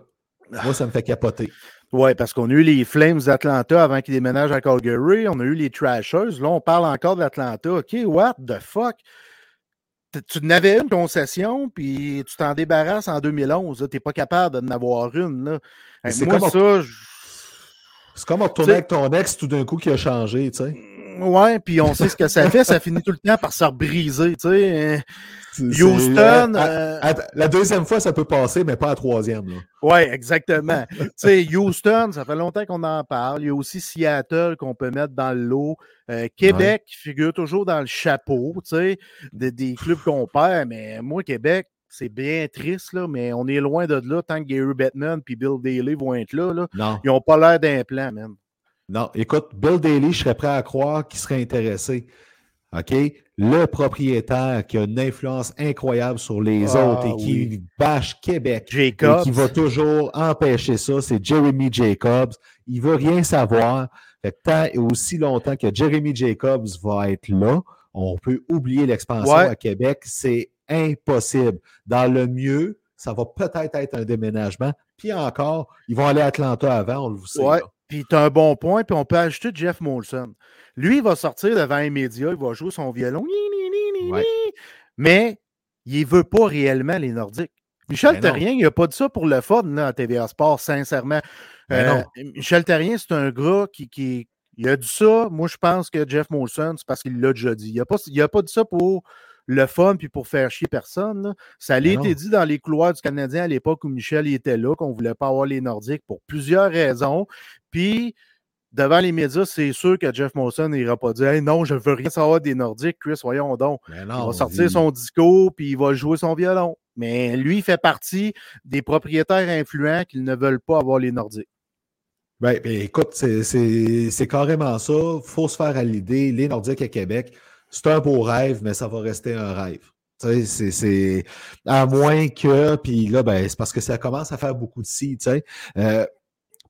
Moi, ça me fait capoter. Oui, parce qu'on a eu les Flames d'Atlanta avant qu'ils déménagent à Calgary. On a eu les Trashers. Là, on parle encore d'Atlanta. OK, what the fuck? Tu n'avais une concession, puis tu t'en débarrasses en 2011. Tu n'es pas capable d'en avoir une. Là. Moi, ça, c'est comme retourner avec ton ex tout d'un coup qui a changé, tu sais. Ouais, puis on sait ce que ça fait, ça finit tout le temps par se briser, tu sais. Houston. Euh, la deuxième fois, ça peut passer, mais pas la troisième. Oui, exactement. tu sais, Houston, ça fait longtemps qu'on en parle. Il y a aussi Seattle qu'on peut mettre dans le lot. Euh, Québec figure toujours dans le chapeau, tu sais, des, des clubs qu'on perd, mais moi, Québec, c'est bien triste, là, mais on est loin de là tant que Gary Bettman et Bill Daly vont être là. là. Non. Ils n'ont pas l'air d'un plan, même. Non, écoute, Bill Daly, je serais prêt à croire qu'il serait intéressé. OK? Le propriétaire qui a une influence incroyable sur les ah autres et qui bâche Québec et qui va toujours empêcher ça, c'est Jeremy Jacobs. Il ne veut rien savoir. Fait tant et aussi longtemps que Jeremy Jacobs va être là, on peut oublier l'expansion à Québec. C'est impossible. Dans le mieux, ça va peut-être être un déménagement. Puis encore, ils vont aller à Atlanta avant, on le sait. Ouais. Puis tu as un bon point, puis on peut ajouter Jeff Molson. Lui, il va sortir devant les médias, il va jouer son violon. Mais il ne veut pas réellement les Nordiques. Michel Terrien, il n'a pas dit ça pour le fun là, à TVA Sport, sincèrement. Euh, Michel Terrien, c'est un gars qui, qui, il a dit ça. Moi, je pense que Jeff Molson, c'est parce qu'il l'a déjà dit. Il n'a pas, pas dit ça pour le fun puis pour faire chier personne. Ça a été dit dans les couloirs du Canadien à l'époque où Michel était là, qu'on ne voulait pas avoir les Nordiques pour plusieurs raisons. Puis, devant les médias, c'est sûr que Jeff Molson n'ira pas dire non, je ne veux rien savoir des Nordiques, Chris, voyons donc. il va sortir son discours puis il va jouer son violon. Mais lui, il fait partie des propriétaires influents qui ne veulent pas avoir les Nordiques. Ben, ben écoute, c'est carrément ça. Il faut se faire à l'idée. Les Nordiques à Québec, c'est un beau rêve, mais ça va rester un rêve. C'est à moins que, puis là, ben, c'est parce que ça commence à faire beaucoup de si, tu sais. Euh,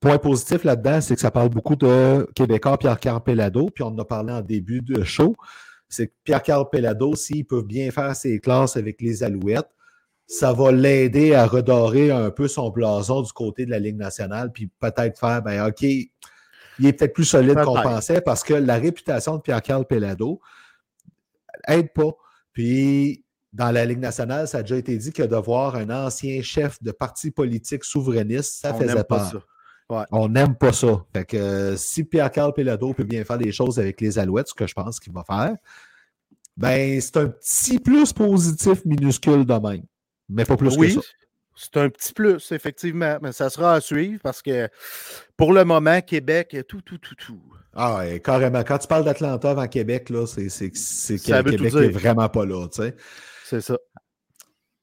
point positif là-dedans, c'est que ça parle beaucoup de Québécois Pierre-Carl Pellado, puis on en a parlé en début de show. C'est que Pierre-Carl Pellado, s'il peut bien faire ses classes avec les Alouettes, ça va l'aider à redorer un peu son blason du côté de la Ligue nationale, puis peut-être faire, ben, OK, il est peut-être plus solide qu'on pensait parce que la réputation de Pierre-Carl Pellado, aide pas. Puis, dans la Ligue nationale, ça a déjà été dit que de voir un ancien chef de parti politique souverainiste, ça faisait peur. On n'aime pas ça. Fait que si Pierre-Carl Pelado peut bien faire des choses avec les Alouettes, ce que je pense qu'il va faire, ben c'est un petit plus positif minuscule de même. Mais pas plus que ça. C'est un petit plus, effectivement, mais ça sera à suivre parce que pour le moment, Québec, tout, tout, tout, tout. Ah, carrément. Quand tu parles d'Atlanta avant Québec, là, c'est, c'est, c'est Québec n'est vraiment pas là, tu sais. C'est ça.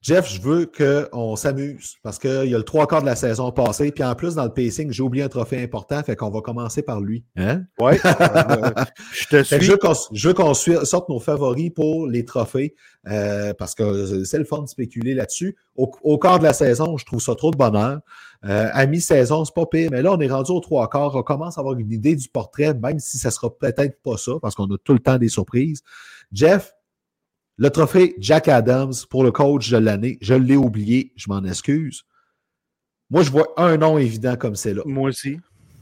Jeff, je veux qu'on s'amuse parce qu'il y a le trois quarts de la saison passée. Puis en plus, dans le pacing, j'ai oublié un trophée important, fait qu'on va commencer par lui. Hein? Oui. je te suis. Je veux qu'on sorte nos favoris pour les trophées euh, parce que c'est le fun de spéculer là-dessus. Au, quart de la saison, je trouve ça trop de bonheur. Euh, à mi-saison, c'est pas pire, mais là, on est rendu aux trois quarts. On commence à avoir une idée du portrait, même si ça sera peut-être pas ça, parce qu'on a tout le temps des surprises. Jeff, le trophée Jack Adams pour le coach de l'année, je l'ai oublié, je m'en excuse. Moi, je vois un nom évident comme c'est là. Moi aussi.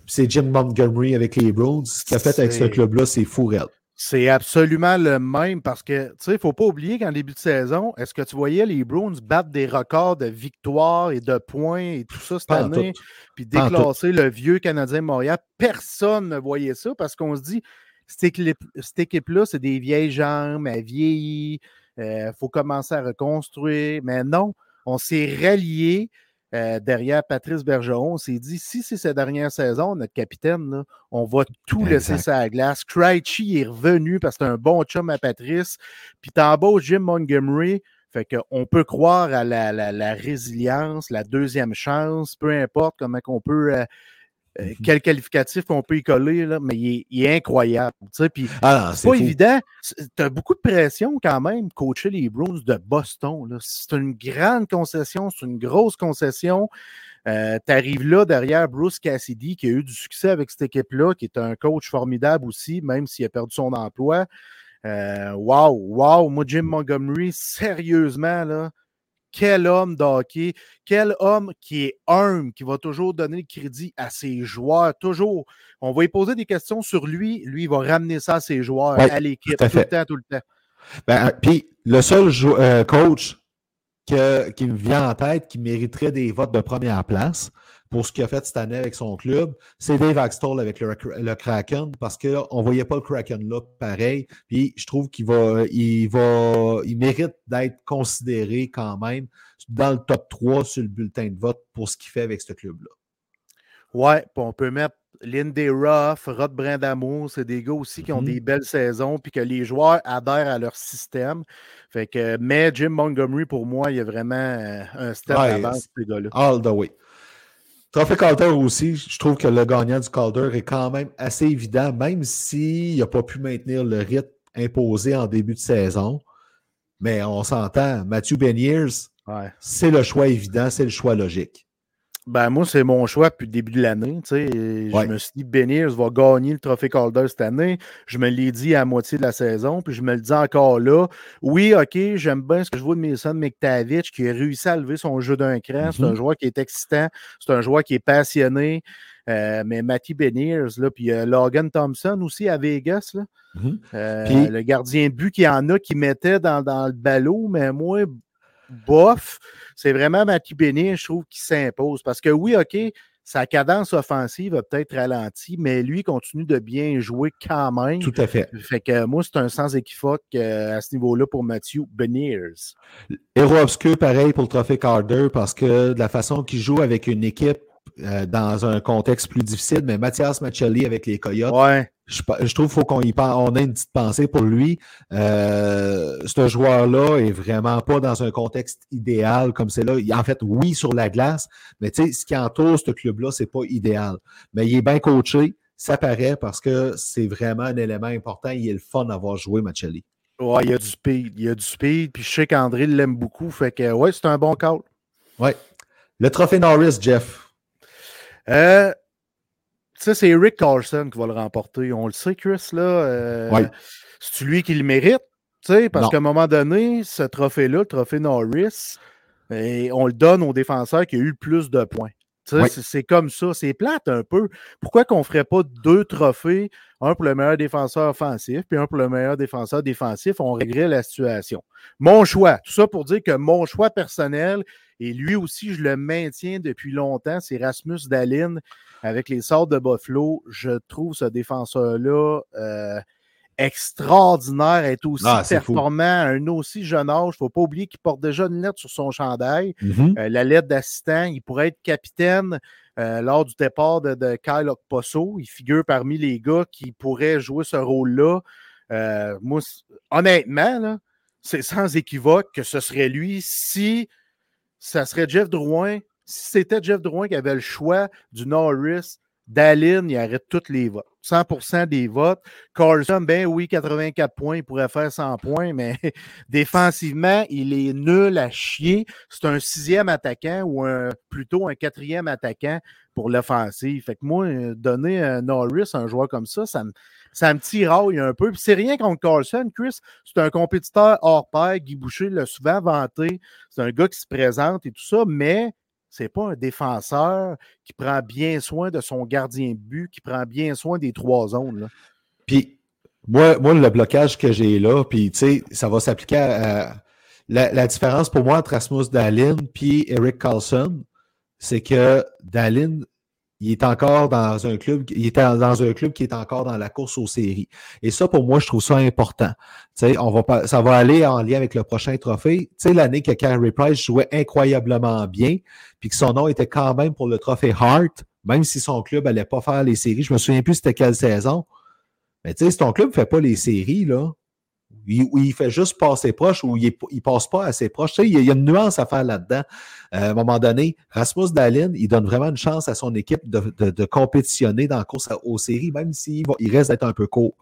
C'est Jim Montgomery avec les Browns. Ce qu'il a fait avec ce club-là, c'est fou C'est absolument le même parce que, tu sais, il ne faut pas oublier qu'en début de saison, est-ce que tu voyais les Browns battre des records de victoires et de points et tout ça cette année, puis déclasser le vieux Canadien Montréal? Personne ne voyait ça parce qu'on se dit, cette équipe-là, c'est des vieilles jambes, elle vieillit, il euh, faut commencer à reconstruire. Mais non, on s'est rallié. euh, derrière Patrice Bergeron. On s'est dit, si c'est sa dernière saison, notre capitaine, on va tout laisser sur la glace. Krejci est revenu parce que c'est un bon chum à Patrice. Puis t'en bas, Jim Montgomery. Fait qu'on peut croire à la, résilience, la deuxième chance, peu importe comment qu'on peut euh, euh, mmh quel qualificatif on peut y coller, là, mais il est, incroyable. Puis, ah c'est pas évident. Tu as beaucoup de pression quand même, coacher les Bruins de Boston. C'est une grande concession, c'est une grosse concession. Euh, tu arrives là derrière Bruce Cassidy, qui a eu du succès avec cette équipe-là, qui est un coach formidable aussi, même s'il a perdu son emploi. Euh, wow, wow, moi, Jim Montgomery, sérieusement, là, quel homme d'hockey, quel homme qui est humble, qui va toujours donner le crédit à ses joueurs, toujours. On va lui poser des questions sur lui, lui, il va ramener ça à ses joueurs, à l'équipe, tout, le temps, tout le temps. Ben, puis, le seul euh, coach qui me vient en tête qui mériterait des votes de première place, pour ce qu'il a fait cette année avec son club, c'est Dave Axtell avec le, Kraken, parce qu'on ne voyait pas le Kraken là pareil. Puis je trouve qu'il va, il va, il mérite d'être considéré quand même dans le top 3 sur le bulletin de vote pour ce qu'il fait avec ce club-là. Ouais, on peut mettre Lindy Ruff, Rod Brindamour, c'est des gars aussi qui ont mm-hmm. des belles saisons, puis que les joueurs adhèrent à leur système. Fait que, mais Jim Montgomery, pour moi, il y a vraiment euh, un step avant ces gars-là. All the way. Trophée Calder aussi, je trouve que le gagnant du Calder est quand même assez évident, même s'il n'a pas pu maintenir le rythme imposé en début de saison. Mais on s'entend, Matthew Beniers, c'est le choix évident, c'est le choix logique. Ben, moi, c'est mon choix depuis le début de l'année. Je me suis dit, Beniers va gagner le trophée Calder cette année. Je me l'ai dit à moitié de la saison, puis je me le dis encore là. Oui, OK, j'aime bien ce que je vois de Mason McTavish qui a réussi à lever son jeu d'un cran. C'est un mm-hmm. joueur qui est excitant, c'est un joueur qui est passionné. Euh, mais Matty Beniers, là, puis euh, Logan Thompson aussi à Vegas, là. Mm-hmm. Euh, le gardien de but qui en a qui mettait dans, dans le ballot, mais moi, bof, c'est vraiment Mathieu Béni, je trouve, qui s'impose. Parce que oui, OK, sa cadence offensive a peut-être ralenti, mais lui continue de bien jouer quand même. Tout à fait. Fait que moi, c'est un sans équivoque euh, à ce niveau-là pour Matthew Beniers. Héros obscur, pareil pour le trophée Carter, parce que de la façon qu'il joue avec une équipe euh, dans un contexte plus difficile, mais Mathias Machelli avec les Coyotes, ouais. je, trouve qu'il faut qu'on y pense, on ait une petite pensée pour lui. Euh, ce joueur-là est vraiment pas dans un contexte idéal comme c'est là. En fait, oui, sur la glace, mais tu sais, ce qui entoure ce club-là, c'est pas idéal. Mais il est bien coaché, ça paraît parce que c'est vraiment un élément important. Il est le fun d'avoir joué Machelli. Ouais, il y a du speed. Il y a du speed. Puis je sais qu'André l'aime beaucoup. Fait que, ouais, c'est un bon call. Ouais. Le trophée Norris, Jeff. Euh, ça, c'est Eric Carlson qui va le remporter. On le sait, Chris, là. Euh, C'est lui qui le mérite, parce qu'à un moment donné, ce trophée-là, le trophée Norris, et on le donne au défenseur qui a eu le plus de points. C'est comme ça, c'est plate un peu. Pourquoi qu'on ne ferait pas deux trophées, un pour le meilleur défenseur offensif, puis un pour le meilleur défenseur défensif, on réglerait la situation. Mon choix, tout ça pour dire que mon choix personnel, et lui aussi, je le maintiens depuis longtemps, c'est Rasmus Dalin avec les sortes de Buffalo. Je trouve ce défenseur-là euh, extraordinaire, est aussi ah, performant à un aussi jeune âge. Il ne faut pas oublier qu'il porte déjà une lettre sur son chandail. Mm-hmm. Euh, la lettre d'assistant, il pourrait être capitaine euh, lors du départ de, de Kyle Okposo. Il figure parmi les gars qui pourraient jouer ce rôle-là. moi, honnêtement, c'est sans équivoque que ce serait lui si ça serait Jeff Drouin. Si c'était Jeff Drouin qui avait le choix du Norris, Dallin, il arrête tous les votes. 100% des votes. Carlson, ben oui, 84 points, il pourrait faire 100 points, mais défensivement, il est nul à chier. C'est un sixième attaquant ou plutôt un quatrième attaquant pour l'offensive. Fait que moi, donner un Norris, un joueur comme ça, ça me, ça me tiraille un peu. Puis c'est rien contre Carlson, Chris. C'est un compétiteur hors pair. Guy Boucher l'a souvent vanté. C'est un gars qui se présente et tout ça, mais c'est pas un défenseur qui prend bien soin de son gardien de but, qui prend bien soin des trois zones. Puis moi, moi, le blocage que j'ai là, puis tu sais, ça va s'appliquer à, la, différence pour moi entre Rasmus Dallin puis Eric Carlson, c'est que Dallin il est encore dans un club, il était dans un club qui est encore dans la course aux séries. Et ça, pour moi, je trouve ça important. on va ça va aller en lien avec le prochain trophée. Tu sais, l'année que Carey Price jouait incroyablement bien, puis que son nom était quand même pour le trophée Hart, même si son club allait pas faire les séries. Je me souviens plus c'était quelle saison. Mais tu sais, si ton club ne fait pas les séries, là, il, il fait juste passer proche ou il ne passe pas assez proche. Tu sais, il, y a, une nuance à faire là-dedans. Euh, à un moment donné, Rasmus Dallin, il donne vraiment une chance à son équipe de, compétitionner dans la course aux séries, même s'il il reste d'être un peu court.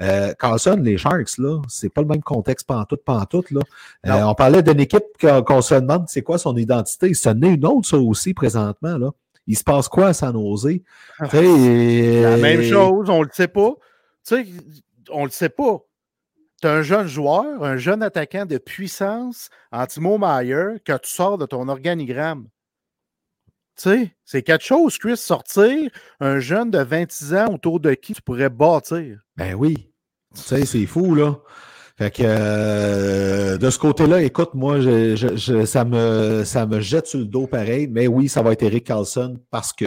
Euh, Carlson, les Sharks, là, c'est pas le même contexte pantoute, pantoute. Là. Euh, on parlait d'une équipe qu'on se demande c'est quoi son identité? Ce n'est une autre, ça aussi, présentement. Là. Il se passe quoi à San Jose? Ah, la même chose, on le sait pas. Tu sais, on le sait pas un jeune joueur, un jeune attaquant de puissance, Antimo Meyer, que tu sors de ton organigramme. Tu sais, c'est quelque chose, Chris, sortir un jeune de 26 ans autour de qui tu pourrais bâtir. Ben oui. Tu sais, c'est fou, là. Fait que euh, de ce côté-là, écoute, moi, ça, me, ça me jette sur le dos pareil, mais oui, ça va être Eric Carlson parce que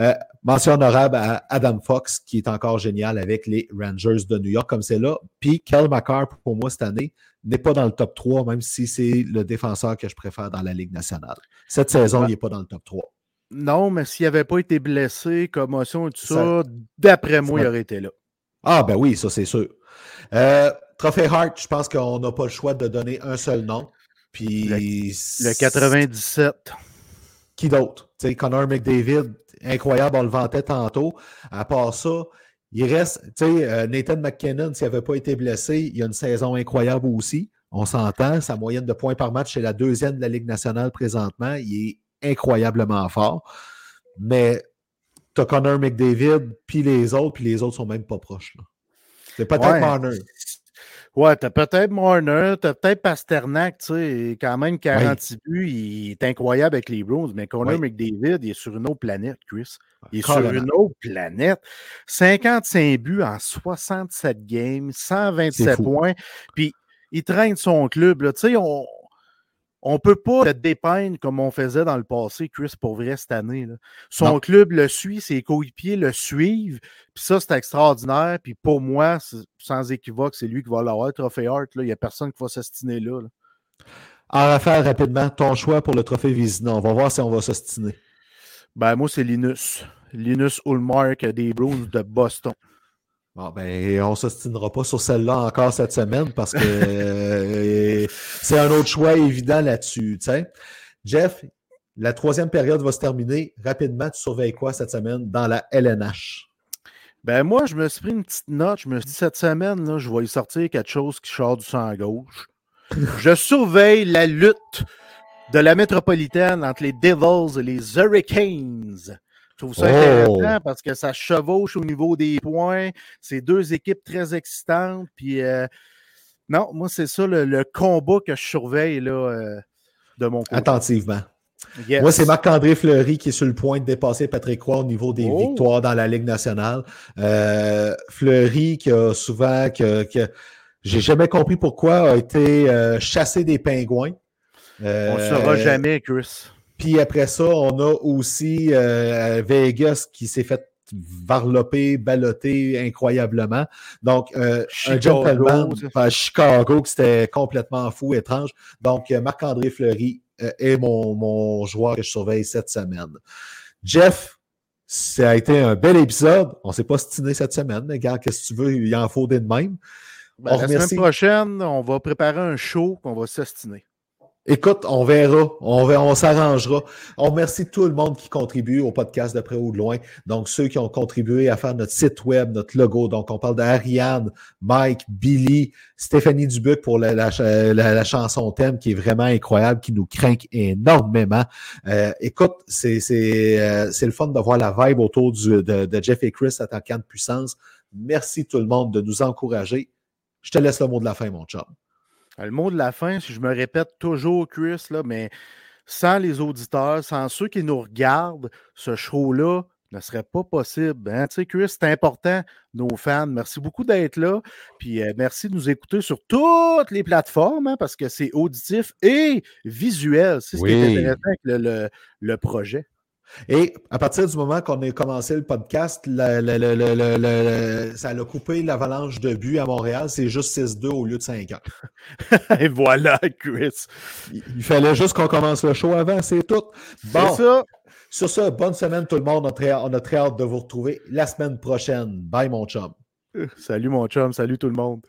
euh, mention honorable à Adam Fox, qui est encore génial avec les Rangers de New York, comme c'est là. Puis, Kel McCarr, pour moi, cette année, n'est pas dans le top 3, même si c'est le défenseur que je préfère dans la Ligue nationale. Cette saison, il n'est pas dans le top 3. Non, mais s'il n'avait pas été blessé, commotion et tout ça, d'après moi, il aurait été là. Ah, ben oui, ça, c'est sûr. Euh, Trophée Hart, je pense qu'on n'a pas le choix de donner un seul nom. Puis. Le, le 97. Qui d'autre? Connor McDavid, incroyable, on le vantait tantôt. À part ça, il reste, tu sais, euh, Nathan McKinnon, s'il n'avait pas été blessé, il a une saison incroyable aussi. On s'entend, sa moyenne de points par match, c'est la deuxième de la Ligue nationale présentement. Il est incroyablement fort. Mais tu as Connor McDavid, puis les autres, puis les autres sont même pas proches. C'est peut-être Marner. Ouais, t'as peut-être Marner, t'as peut-être Pasternak, tu sais, quand même 40 buts, il est incroyable avec les Bruins, mais Connor McDavid, il est sur une autre planète, Chris. Il est sur une autre planète. 55 buts en 67 games, 127 points, puis il traîne son club, tu sais, on, on ne peut pas le dépeindre comme on faisait dans le passé, Chris, pour vrai, cette année. Son club le suit, ses coéquipiers le suivent, puis ça, c'est extraordinaire. Puis pour moi, sans équivoque, c'est lui qui va l'avoir, Trophée Hart. Il n'y a personne qui va s'ostiner là, là. En rafale, rapidement, ton choix pour le trophée Vizina. On va voir si on va s'ostiner. Ben, moi, c'est Linus. Linus Ulmark des Bruins de Boston. Bon, ben, on ne s'ostinera pas sur celle-là encore cette semaine parce que euh, c'est un autre choix évident là-dessus. Jeff, la troisième période va se terminer. Rapidement, tu surveilles quoi cette semaine dans la LNH? Ben moi, je me suis pris une petite note. Je me suis dit cette semaine, là, je vais y sortir quelque chose qui sort du sang à gauche. je surveille la lutte de la métropolitaine entre les Devils et les Hurricanes. Je trouve ça intéressant oh! parce que ça chevauche au niveau des points. C'est deux équipes très excitantes. Puis, euh, non, moi, c'est ça le, combat que je surveille là, euh, de mon côté. Attentivement. Moi, c'est Marc-André Fleury qui est sur le point de dépasser Patrick Roy au niveau des oh! victoires dans la Ligue nationale. Euh, Fleury qui a souvent, que, que j'ai jamais compris pourquoi, a été chassé des pingouins. On ne saura jamais, Chris. Puis après ça, on a aussi euh, Vegas qui s'est fait varloper, balloter incroyablement. Donc, euh, un gentleman à Chicago qui c'était complètement fou, étrange. Donc, euh, Marc-André Fleury est mon, mon joueur que je surveille cette semaine. Jeff, ça a été un bel épisode. On ne s'est pas stiné cette semaine, mais regarde, qu'est-ce que tu veux, il en faut des de même. Ben, la semaine prochaine, on va préparer un show qu'on va s'ostiner. Écoute, on verra, on, on s'arrangera. On remercie tout le monde qui contribue au podcast de près ou de loin. Donc, ceux qui ont contribué à faire notre site web, notre logo. Donc, on parle d'Ariane, Mike, Billy, Stéphanie Dubuc pour la, la, chanson thème qui est vraiment incroyable, qui nous craint énormément. Euh, écoute, c'est euh, le fun de voir la vibe autour du, de, de Jeff et Chris attaquant de puissance. Merci tout le monde de nous encourager. Je te laisse le mot de la fin, mon chum. Euh, le mot de la fin, si je me répète toujours, Chris, là, mais sans les auditeurs, sans ceux qui nous regardent, ce show-là ne serait pas possible. Hein? Tu sais, Chris, c'est important, nos fans. Merci beaucoup d'être là. Puis euh, merci de nous écouter sur toutes les plateformes, hein, parce que c'est auditif et visuel. C'est ce qui est intéressant avec le, le projet. Et à partir du moment qu'on a commencé le podcast, ça a coupé l'avalanche de buts à Montréal. C'est juste 6-2 au lieu de 5 ans. Et voilà, Chris. Il il fallait juste qu'on commence le show avant, c'est tout. Bon, ça. sur ça, bonne semaine tout le monde. On a très, on a très hâte de vous retrouver la semaine prochaine. Bye mon chum. Salut mon chum, salut tout le monde.